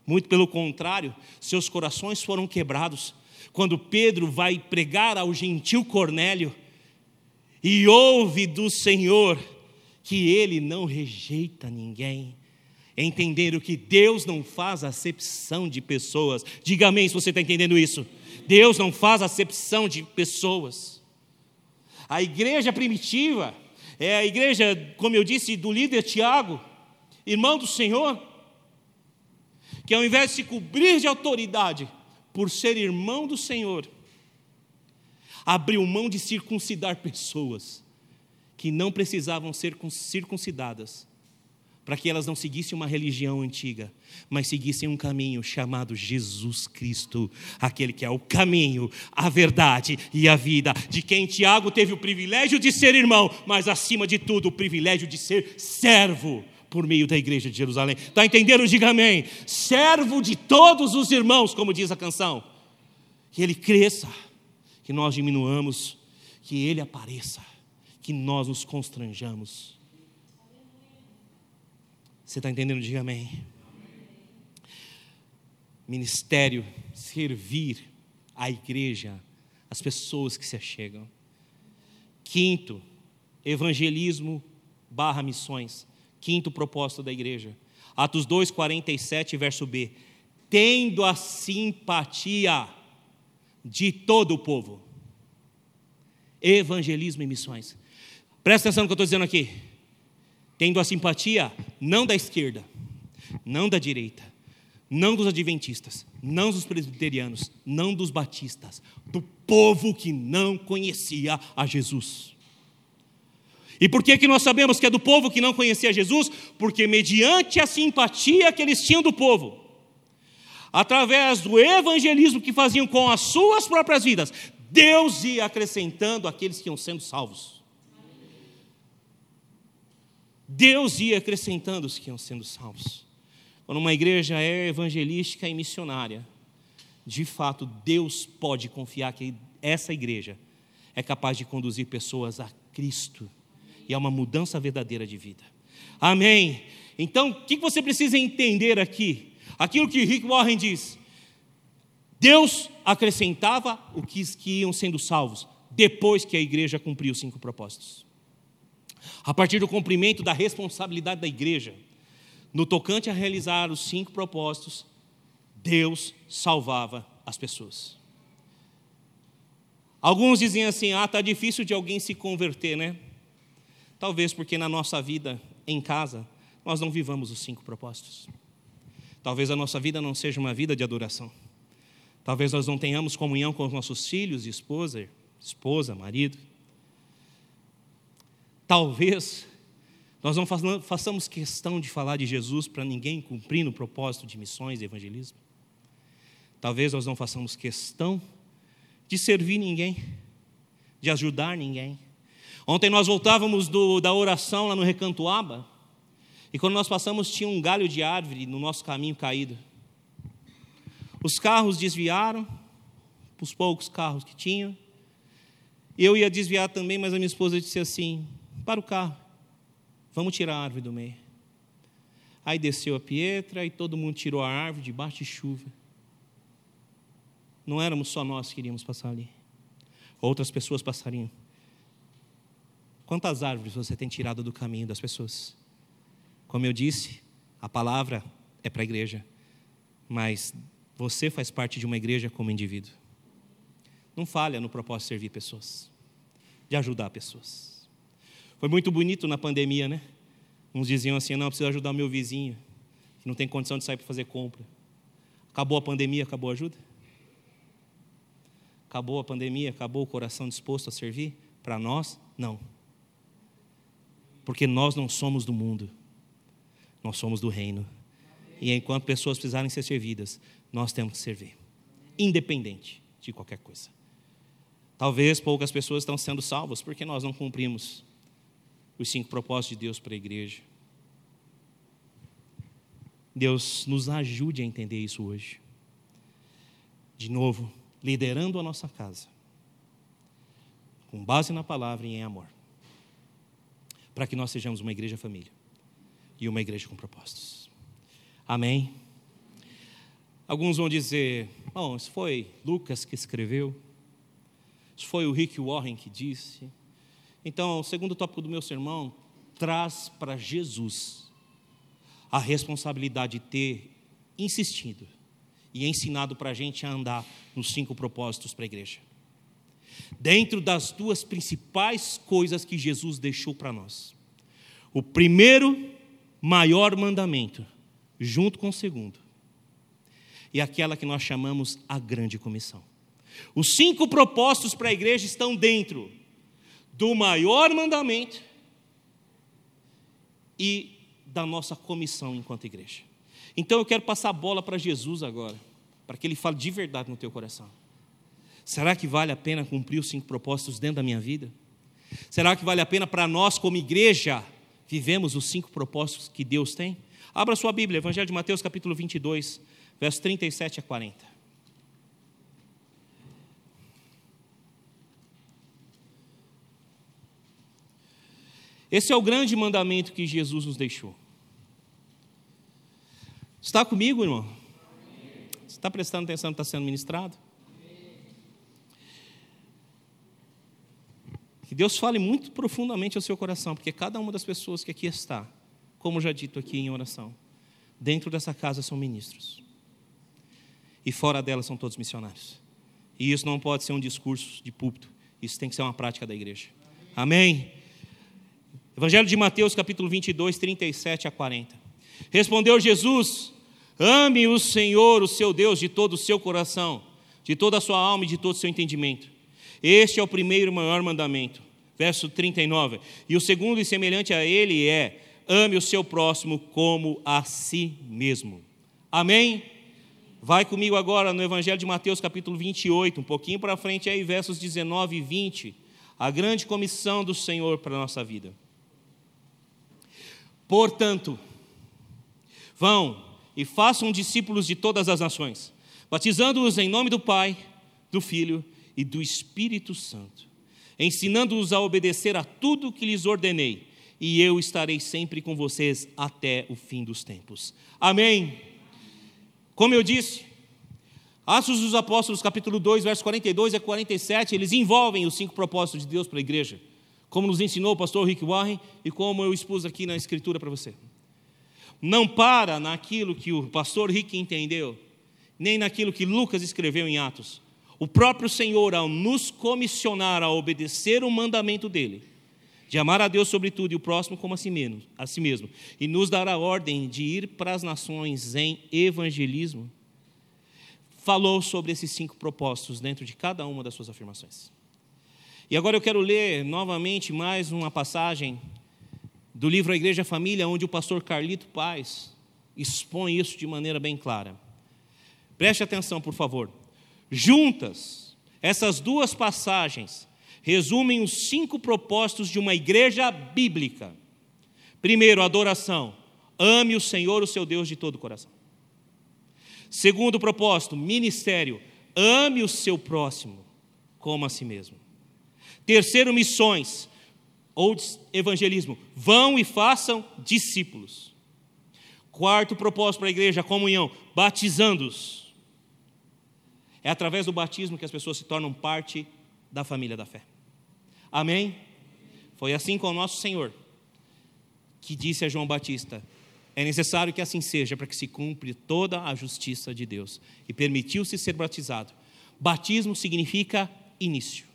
Muito pelo contrário, seus corações foram quebrados quando Pedro vai pregar ao gentil Cornélio e ouve do Senhor que ele não rejeita ninguém. Entender o que Deus não faz acepção de pessoas. Diga amém se você está entendendo isso. Deus não faz acepção de pessoas. A igreja primitiva é a igreja, como eu disse, do líder Tiago, irmão do Senhor, que ao invés de se cobrir de autoridade por ser irmão do Senhor, abriu mão de circuncidar pessoas que não precisavam ser circuncidadas, para que elas não seguissem uma religião antiga, mas seguissem um caminho chamado Jesus Cristo, aquele que é o caminho, a verdade e a vida, de quem Tiago teve o privilégio de ser irmão, mas acima de tudo o privilégio de ser servo por meio da igreja de Jerusalém. Está entendendo? Diga amém. Servo de todos os irmãos, como diz a canção. Que ele cresça que nós diminuamos, que Ele apareça, que nós nos constranjamos. Você está entendendo? Diga amém. Ministério, servir a igreja, as pessoas que se achegam. Quinto, evangelismo barra missões. Quinto propósito da igreja. Atos 2, 47, verso B. tendo a simpatia de todo o povo. Evangelismo e missões. Presta atenção no que eu estou dizendo aqui. Tendo a simpatia não da esquerda, não da direita, não dos adventistas, não dos presbiterianos, não dos batistas, do povo que não conhecia a Jesus. E por que, que nós sabemos que é do povo que não conhecia Jesus? Porque, mediante a simpatia que eles tinham do povo, através do evangelismo que faziam com as suas próprias vidas, Deus ia acrescentando aqueles que iam sendo salvos. Deus ia acrescentando os que iam sendo salvos. Quando uma igreja é evangelística e missionária, de fato, Deus pode confiar que essa igreja é capaz de conduzir pessoas a Cristo e a uma mudança verdadeira de vida. Amém. Então, o que você precisa entender aqui? Aquilo que Rick Warren diz: Deus acrescentava os que iam sendo salvos depois que a igreja cumpriu os cinco propósitos. A partir do cumprimento da responsabilidade da igreja, no tocante a realizar os cinco propósitos, Deus salvava as pessoas. Alguns dizem assim: ah, está difícil de alguém se converter, né? Talvez porque na nossa vida em casa nós não vivamos os cinco propósitos. Talvez a nossa vida não seja uma vida de adoração. Talvez nós não tenhamos comunhão com os nossos filhos, esposa, esposa, marido. Talvez nós não façamos questão de falar de Jesus para ninguém cumprir no propósito de missões e evangelismo. Talvez nós não façamos questão de servir ninguém, de ajudar ninguém. Ontem nós voltávamos do, da oração lá no Recanto Aba, e quando nós passamos tinha um galho de árvore no nosso caminho caído. Os carros desviaram, os poucos carros que tinham. Eu ia desviar também, mas a minha esposa disse assim: para o carro. Vamos tirar a árvore do meio. Aí desceu a Pietra e todo mundo tirou a árvore debaixo de chuva. Não éramos só nós que iríamos passar ali. Outras pessoas passariam. Quantas árvores você tem tirado do caminho das pessoas? Como eu disse, a palavra é para a igreja, mas você faz parte de uma igreja como indivíduo. Não falha no propósito de servir pessoas, de ajudar pessoas. Foi muito bonito na pandemia, né? Uns diziam assim: não, preciso ajudar meu vizinho, que não tem condição de sair para fazer compra. Acabou a pandemia, acabou a ajuda? Acabou a pandemia, acabou o coração disposto a servir? Para nós, não. Porque nós não somos do mundo, nós somos do reino. E enquanto pessoas precisarem ser servidas, nós temos que servir, independente de qualquer coisa. Talvez poucas pessoas estão sendo salvas porque nós não cumprimos os cinco propósitos de Deus para a igreja. Deus nos ajude a entender isso hoje. De novo, liderando a nossa casa, com base na palavra e em amor, para que nós sejamos uma igreja família e uma igreja com propósitos. Amém? Alguns vão dizer: bom, isso foi Lucas que escreveu, isso foi o Rick Warren que disse. Então, o segundo tópico do meu sermão traz para Jesus a responsabilidade de ter insistido e ensinado para a gente a andar nos cinco propósitos para a igreja. Dentro das duas principais coisas que Jesus deixou para nós. O primeiro, maior mandamento, junto com o segundo, e aquela que nós chamamos a grande comissão. Os cinco propósitos para a igreja estão dentro do maior mandamento e da nossa comissão enquanto igreja. Então eu quero passar a bola para Jesus agora, para que ele fale de verdade no teu coração. Será que vale a pena cumprir os cinco propósitos dentro da minha vida? Será que vale a pena para nós, como igreja, vivemos os cinco propósitos que Deus tem? Abra sua Bíblia, Evangelho de Mateus, capítulo 22, versos 37 a 40. Esse é o grande mandamento que Jesus nos deixou. Está comigo, irmão? Está prestando atenção no que está sendo ministrado? Que Deus fale muito profundamente ao seu coração, porque cada uma das pessoas que aqui está, como já dito aqui em oração, dentro dessa casa são ministros. e fora dela são todos missionários. E isso não pode ser um discurso de púlpito, isso tem que ser uma prática da igreja. Amém? Evangelho de Mateus, capítulo 22, 37 a 40. Respondeu Jesus: Ame o Senhor, o seu Deus, de todo o seu coração, de toda a sua alma e de todo o seu entendimento. Este é o primeiro e maior mandamento. Verso 39. E o segundo e semelhante a ele é: ame o seu próximo como a si mesmo. Amém? Vai comigo agora no Evangelho de Mateus, capítulo 28, um pouquinho para frente aí, versos 19 e 20. A grande comissão do Senhor para a nossa vida. Portanto, vão e façam discípulos de todas as nações, batizando-os em nome do Pai, do Filho e do Espírito Santo, ensinando-os a obedecer a tudo que lhes ordenei, e eu estarei sempre com vocês até o fim dos tempos. Amém. Como eu disse, Atos dos Apóstolos, capítulo 2, versos 42 a 47, eles envolvem os cinco propósitos de Deus para a igreja, como nos ensinou o pastor Rick Warren e como eu expus aqui na escritura para você. Não para naquilo que o pastor Rick entendeu, nem naquilo que Lucas escreveu em Atos. O próprio Senhor, ao nos comissionar a obedecer o mandamento dele, de amar a Deus sobre tudo e o próximo como a si mesmo, a si mesmo e nos dar a ordem de ir para as nações em evangelismo, falou sobre esses cinco propósitos dentro de cada uma das suas afirmações. E agora eu quero ler novamente mais uma passagem do livro A Igreja Família, onde o pastor Carlito Paz expõe isso de maneira bem clara. Preste atenção, por favor. Juntas, essas duas passagens resumem os cinco propósitos de uma igreja bíblica. Primeiro, adoração. Ame o Senhor, o seu Deus, de todo o coração. Segundo propósito, ministério. Ame o seu próximo como a si mesmo. Terceiro, missões ou evangelismo. Vão e façam discípulos. Quarto propósito para a igreja, comunhão, batizando-os. É através do batismo que as pessoas se tornam parte da família da fé. Amém? Foi assim com o nosso Senhor, que disse a João Batista: é necessário que assim seja para que se cumpra toda a justiça de Deus. E permitiu-se ser batizado. Batismo significa início.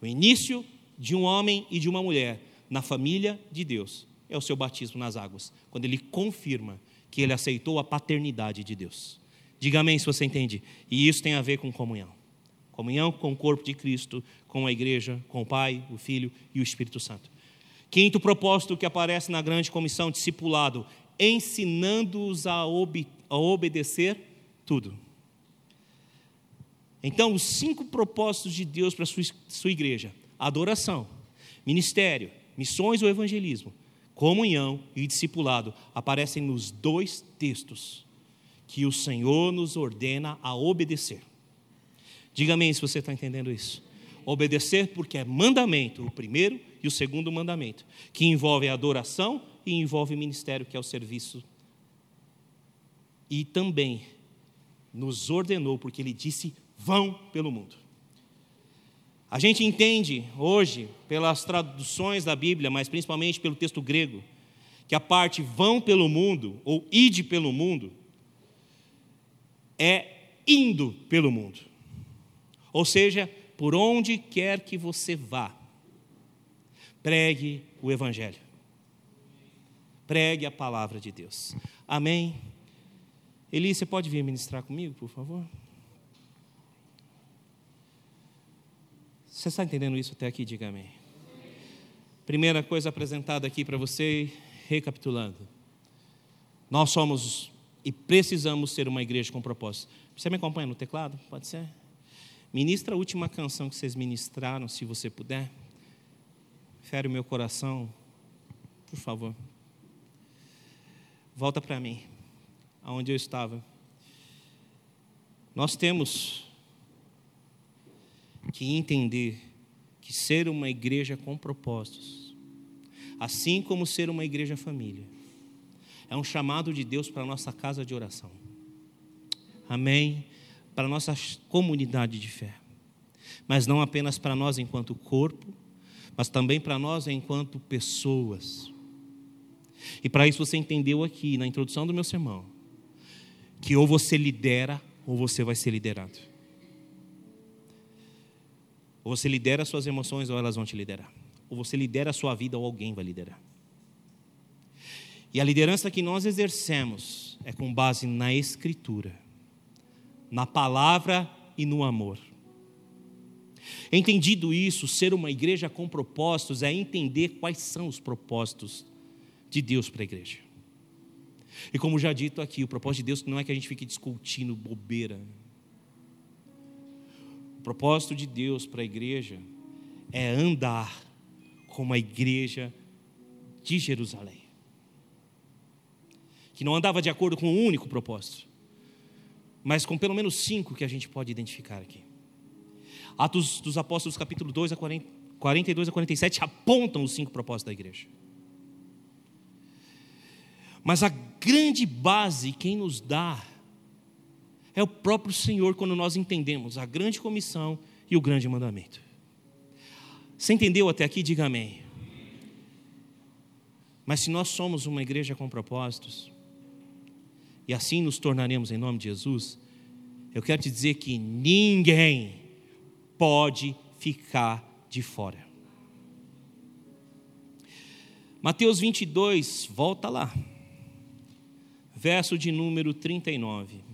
O início de um homem e de uma mulher na família de Deus é o seu batismo nas águas, quando ele confirma que ele aceitou a paternidade de Deus. Diga amém se você entende. E isso tem a ver com comunhão. Comunhão com o corpo de Cristo, com a igreja, com o Pai, o Filho e o Espírito Santo. Quinto propósito que aparece na grande comissão discipulado, ensinando-os a, ob a obedecer tudo. Então, os cinco propósitos de Deus para a sua, sua igreja: adoração, ministério, missões ou evangelismo, comunhão e discipulado aparecem nos dois textos que o Senhor nos ordena a obedecer. Diga amém se você está entendendo isso. Obedecer porque é mandamento, o primeiro e o segundo mandamento, que envolve a adoração e envolve ministério, que é o serviço. E também nos ordenou, porque ele disse: vão pelo mundo. A gente entende hoje, pelas traduções da Bíblia, mas principalmente pelo texto grego, que a parte vão pelo mundo, ou ide pelo mundo, é indo pelo mundo. Ou seja, por onde quer que você vá, pregue o Evangelho. Pregue a palavra de Deus. Amém? Eli, você pode vir ministrar comigo, por favor? Você está entendendo isso até aqui? Diga amém. Primeira coisa apresentada aqui para você, recapitulando. Nós somos e precisamos ser uma igreja com propósito. Você me acompanha no teclado? Pode ser? Ministra a última canção que vocês ministraram, se você puder. Fere o meu coração, por favor. Volta para mim, aonde eu estava. Nós temos que entender que ser uma igreja com propósitos, assim como ser uma igreja família, é um chamado de Deus para a nossa casa de oração. Amém? para a nossa comunidade de fé. Mas não apenas para nós enquanto corpo, mas também para nós enquanto pessoas. E para isso você entendeu aqui na introdução do meu sermão que ou você lidera ou você vai ser liderado. Ou você lidera suas emoções ou elas vão te liderar. Ou você lidera a sua vida ou alguém vai liderar. E a liderança que nós exercemos é com base na Escritura, na palavra e no amor. Entendido isso, ser uma igreja com propósitos é entender quais são os propósitos de Deus para a igreja. E como já dito aqui, o propósito de Deus não é que a gente fique discutindo bobeira. O propósito de Deus para a igreja é andar como a igreja de Jerusalém. Que não andava de acordo com um único propósito, mas com pelo menos cinco que a gente pode identificar aqui. Atos dos Apóstolos, capítulo 2 a 40, 42 a 47, apontam os cinco propósitos da igreja. Mas a grande base, quem nos dá, é o próprio Senhor quando nós entendemos a grande comissão e o grande mandamento. Você entendeu até aqui? Diga amém. Mas se nós somos uma igreja com propósitos, e assim nos tornaremos em nome de Jesus, eu quero te dizer que ninguém pode ficar de fora. Mateus 22, volta lá verso de número 39.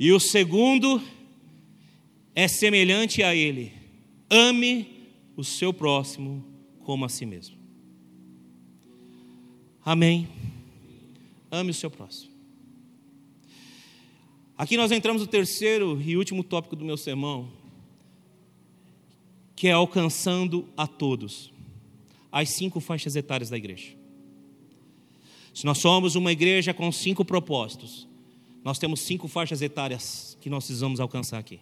E o segundo é semelhante a ele: ame o seu próximo como a si mesmo. Amém. Ame o seu próximo. Aqui nós entramos no terceiro e último tópico do meu sermão, que é alcançando a todos as cinco faixas etárias da igreja. Se nós somos uma igreja com cinco propósitos, nós temos cinco faixas etárias que nós precisamos alcançar aqui.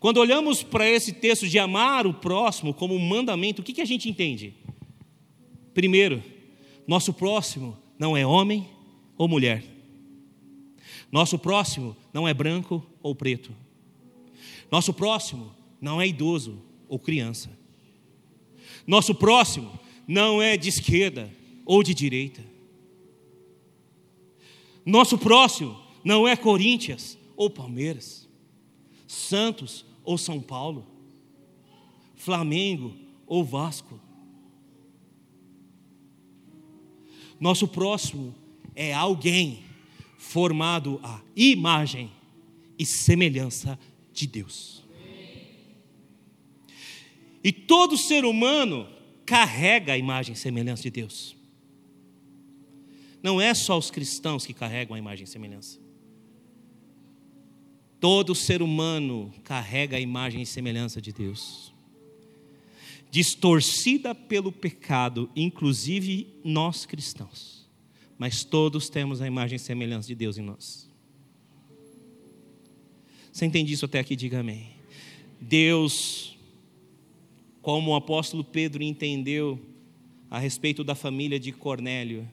Quando olhamos para esse texto de amar o próximo como um mandamento, o que, que a gente entende? Primeiro, nosso próximo não é homem ou mulher. Nosso próximo não é branco ou preto. Nosso próximo não é idoso ou criança. Nosso próximo não é de esquerda ou de direita. Nosso próximo não é Corinthians ou Palmeiras, Santos ou São Paulo, Flamengo ou Vasco. Nosso próximo é alguém formado à imagem e semelhança de Deus. E todo ser humano carrega a imagem e semelhança de Deus. Não é só os cristãos que carregam a imagem e semelhança. Todo ser humano carrega a imagem e semelhança de Deus. Distorcida pelo pecado, inclusive nós cristãos. Mas todos temos a imagem e semelhança de Deus em nós. Você entende isso até aqui? Diga amém. Deus como o apóstolo Pedro entendeu a respeito da família de Cornélio,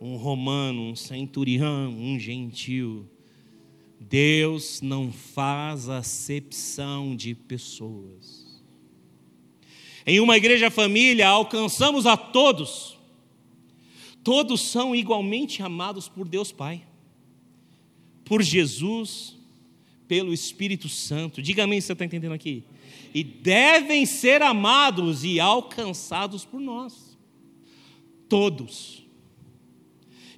um romano, um centurião, um gentil. Deus não faz acepção de pessoas. Em uma igreja família, alcançamos a todos. Todos são igualmente amados por Deus Pai, por Jesus, pelo Espírito Santo. Diga-me se você está entendendo aqui e devem ser amados e alcançados por nós. Todos.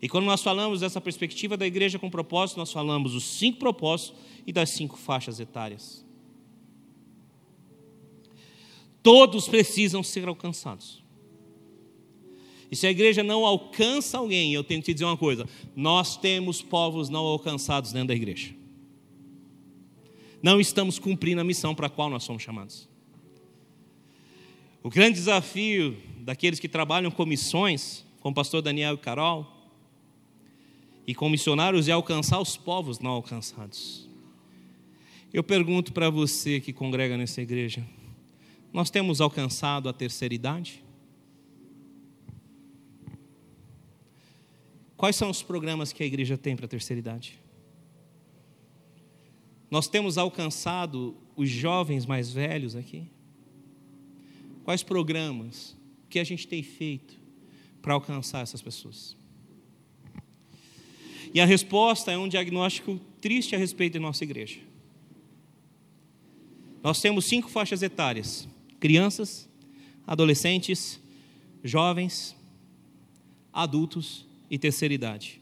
E quando nós falamos dessa perspectiva da igreja com propósito, nós falamos dos cinco propósitos e das cinco faixas etárias. Todos precisam ser alcançados. E se a igreja não alcança alguém, eu tenho que te dizer uma coisa: nós temos povos não alcançados dentro da igreja não estamos cumprindo a missão para a qual nós somos chamados. O grande desafio daqueles que trabalham com missões, como o pastor Daniel e Carol, e com missionários é alcançar os povos não alcançados. Eu pergunto para você que congrega nessa igreja: nós temos alcançado a terceira idade? Quais são os programas que a igreja tem para a terceira idade? Nós temos alcançado os jovens mais velhos aqui? Quais programas? Que a gente tem feito para alcançar essas pessoas? E a resposta é um diagnóstico triste a respeito de nossa igreja. Nós temos cinco faixas etárias: crianças, adolescentes, jovens, adultos e terceira idade.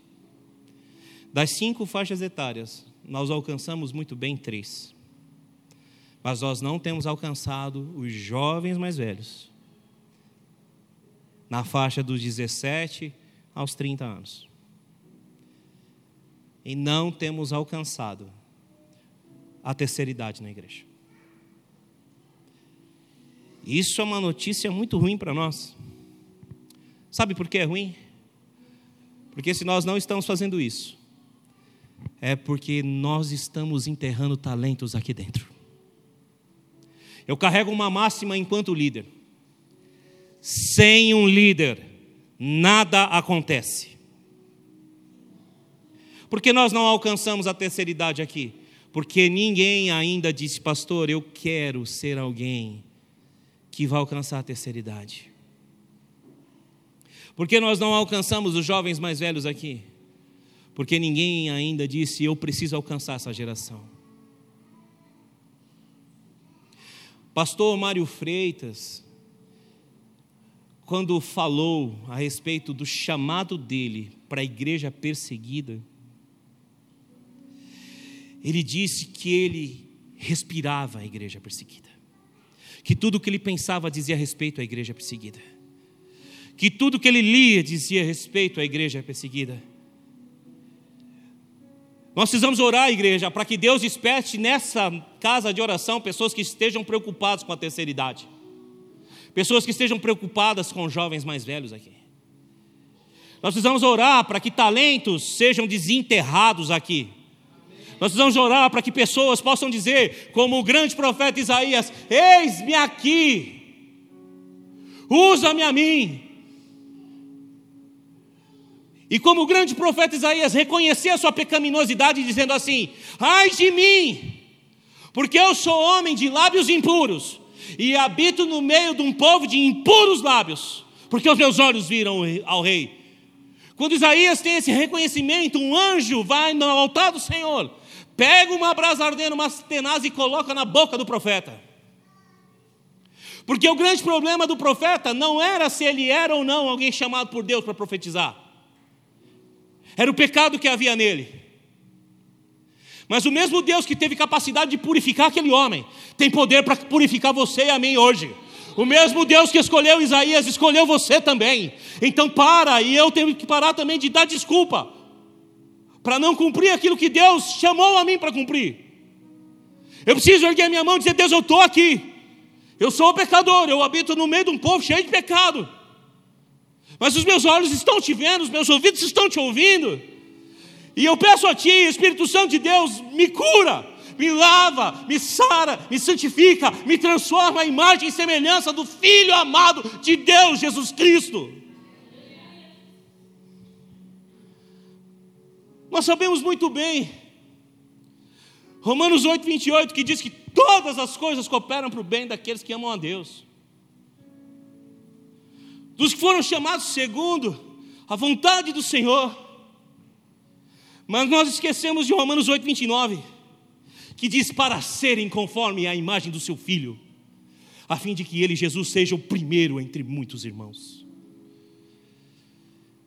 Das cinco faixas etárias, nós alcançamos muito bem três. Mas nós não temos alcançado os jovens mais velhos, na faixa dos 17 aos 30 anos. E não temos alcançado a terceira idade na igreja. Isso é uma notícia muito ruim para nós. Sabe por que é ruim? Porque se nós não estamos fazendo isso, é porque nós estamos enterrando talentos aqui dentro. Eu carrego uma máxima enquanto líder: sem um líder, nada acontece. Por que nós não alcançamos a terceira idade aqui? Porque ninguém ainda disse, pastor, eu quero ser alguém que vai alcançar a terceira idade. Por que nós não alcançamos os jovens mais velhos aqui? Porque ninguém ainda disse, eu preciso alcançar essa geração. Pastor Mário Freitas, quando falou a respeito do chamado dele para a igreja perseguida, ele disse que ele respirava a igreja perseguida, que tudo que ele pensava dizia respeito à igreja perseguida que tudo que ele lia dizia respeito à igreja perseguida. Nós precisamos orar, igreja, para que Deus desperte nessa casa de oração pessoas que estejam preocupadas com a terceira idade, pessoas que estejam preocupadas com jovens mais velhos aqui. Nós precisamos orar para que talentos sejam desenterrados aqui. Nós precisamos orar para que pessoas possam dizer, como o grande profeta Isaías: Eis-me aqui, usa-me a mim, e como o grande profeta Isaías reconhecia a sua pecaminosidade, dizendo assim: Ai de mim, porque eu sou homem de lábios impuros, e habito no meio de um povo de impuros lábios, porque os meus olhos viram ao rei. Quando Isaías tem esse reconhecimento, um anjo vai no altar do Senhor, pega uma brasa ardendo, uma tenaz e coloca na boca do profeta. Porque o grande problema do profeta não era se ele era ou não alguém chamado por Deus para profetizar. Era o pecado que havia nele. Mas o mesmo Deus que teve capacidade de purificar aquele homem, tem poder para purificar você e a mim hoje. O mesmo Deus que escolheu Isaías, escolheu você também. Então para, e eu tenho que parar também de dar desculpa, para não cumprir aquilo que Deus chamou a mim para cumprir. Eu preciso erguer minha mão e dizer: Deus, eu estou aqui. Eu sou o pecador, eu habito no meio de um povo cheio de pecado. Mas os meus olhos estão te vendo, os meus ouvidos estão te ouvindo. E eu peço a Ti, Espírito Santo de Deus, me cura, me lava, me sara, me santifica, me transforma a imagem e semelhança do Filho amado de Deus, Jesus Cristo. Nós sabemos muito bem, Romanos 8, 28, que diz que todas as coisas cooperam para o bem daqueles que amam a Deus dos que foram chamados segundo a vontade do Senhor. Mas nós esquecemos de Romanos 8, 29, que diz: para serem conforme a imagem do seu filho, a fim de que ele, Jesus, seja o primeiro entre muitos irmãos.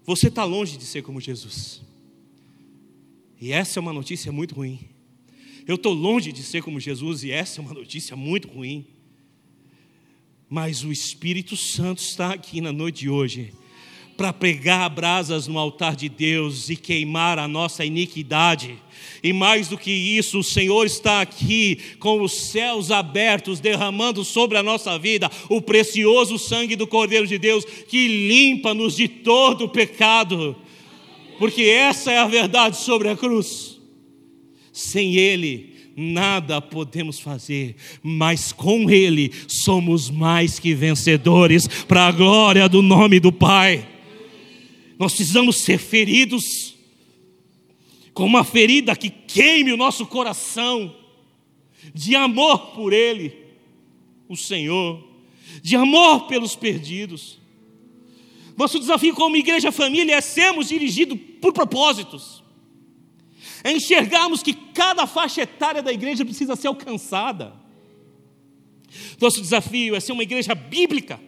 Você está longe de ser como Jesus, e essa é uma notícia muito ruim. Eu estou longe de ser como Jesus, e essa é uma notícia muito ruim. Mas o Espírito Santo está aqui na noite de hoje para pregar brasas no altar de Deus e queimar a nossa iniquidade. E mais do que isso, o Senhor está aqui com os céus abertos, derramando sobre a nossa vida o precioso sangue do Cordeiro de Deus, que limpa-nos de todo o pecado, porque essa é a verdade sobre a cruz. Sem Ele, nada podemos fazer, mas com Ele somos mais que vencedores, para a glória do nome do Pai. Nós precisamos ser feridos, com uma ferida que queime o nosso coração, de amor por Ele, o Senhor, de amor pelos perdidos. Nosso desafio como igreja família é sermos dirigidos por propósitos, é enxergarmos que cada faixa etária da igreja precisa ser alcançada. Nosso desafio é ser uma igreja bíblica,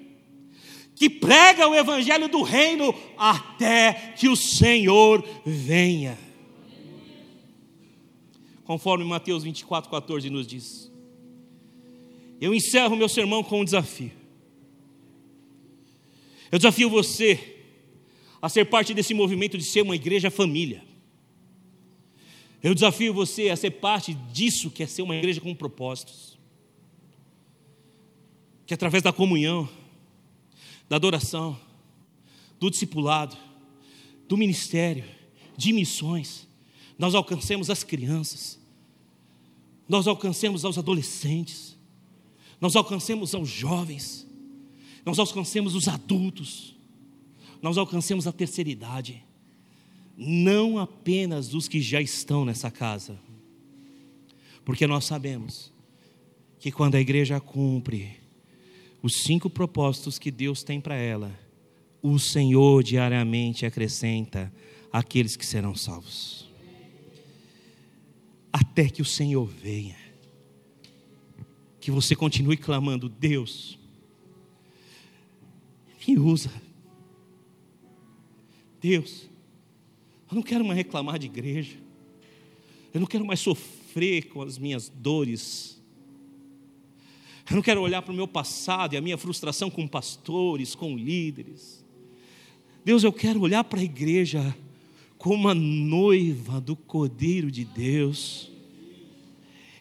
que prega o evangelho do reino até que o Senhor venha. Conforme Mateus 24, 14 nos diz. Eu encerro meu sermão com um desafio. Eu desafio você a ser parte desse movimento de ser uma igreja família. Eu desafio você a ser parte disso que é ser uma igreja com propósitos. Que através da comunhão, da adoração, do discipulado, do ministério, de missões, nós alcancemos as crianças, nós alcancemos aos adolescentes, nós alcancemos aos jovens, nós alcancemos os adultos, nós alcancemos a terceira idade, não apenas os que já estão nessa casa, porque nós sabemos que quando a igreja cumpre os cinco propósitos que Deus tem para ela, o Senhor diariamente acrescenta aqueles que serão salvos. Até que o Senhor venha. Que você continue clamando: Deus, me usa. Deus, eu não quero mais reclamar de igreja. Eu não quero mais sofrer com as minhas dores eu não quero olhar para o meu passado e a minha frustração com pastores, com líderes. Deus, eu quero olhar para a igreja como uma noiva do Cordeiro de Deus,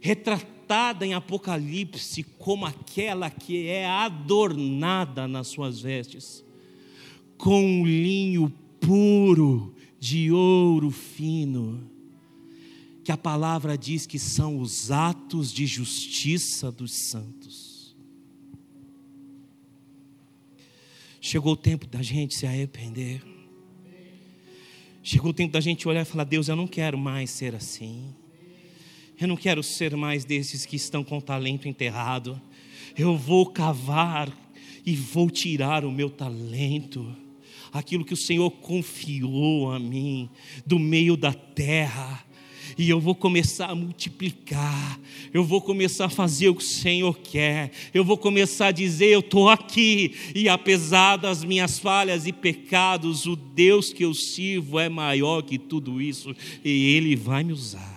retratada em Apocalipse como aquela que é adornada nas suas vestes, com um linho puro de ouro fino que a palavra diz que são os atos de justiça dos santos. Chegou o tempo da gente se arrepender. Chegou o tempo da gente olhar e falar: Deus, eu não quero mais ser assim. Eu não quero ser mais desses que estão com talento enterrado. Eu vou cavar e vou tirar o meu talento, aquilo que o Senhor confiou a mim, do meio da terra e eu vou começar a multiplicar, eu vou começar a fazer o que o Senhor quer, eu vou começar a dizer: Eu estou aqui, e apesar das minhas falhas e pecados, o Deus que eu sirvo é maior que tudo isso, e Ele vai me usar,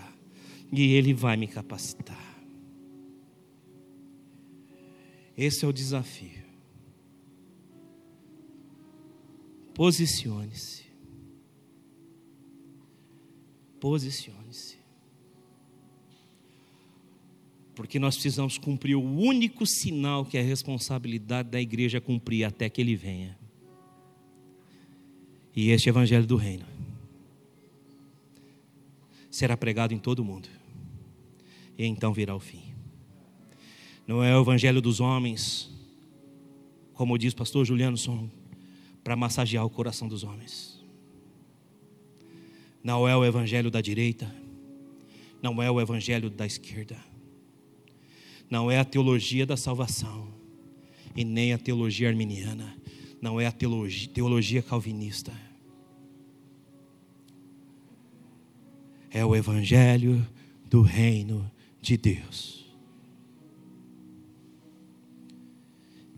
e Ele vai me capacitar. Esse é o desafio. Posicione-se. Posicione-se. Porque nós precisamos cumprir o único sinal que é a responsabilidade da igreja cumprir até que ele venha. E este evangelho do reino será pregado em todo o mundo. E então virá o fim. Não é o evangelho dos homens, como diz o pastor Juliano Son, para massagear o coração dos homens não é o evangelho da direita, não é o evangelho da esquerda, não é a teologia da salvação, e nem a teologia arminiana, não é a teologia, teologia calvinista. É o evangelho do reino de Deus.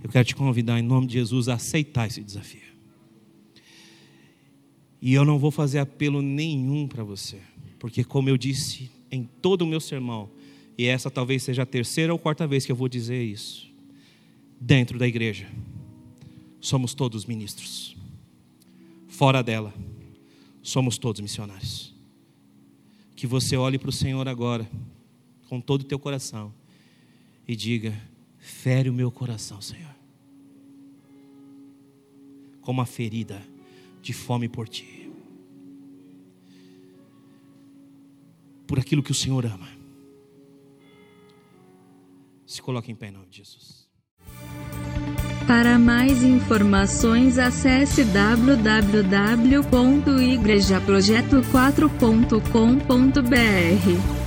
Eu quero te convidar, em nome de Jesus, a aceitar esse desafio. E eu não vou fazer apelo nenhum para você, porque, como eu disse em todo o meu sermão, e essa talvez seja a terceira ou quarta vez que eu vou dizer isso, dentro da igreja, somos todos ministros, fora dela, somos todos missionários. Que você olhe para o Senhor agora, com todo o teu coração, e diga: fere o meu coração, Senhor, como a ferida de fome por ti. Por aquilo que o Senhor ama. Se coloque em pé em nome de Jesus. Para mais informações, acesse www.igrejaprojeto4.com.br.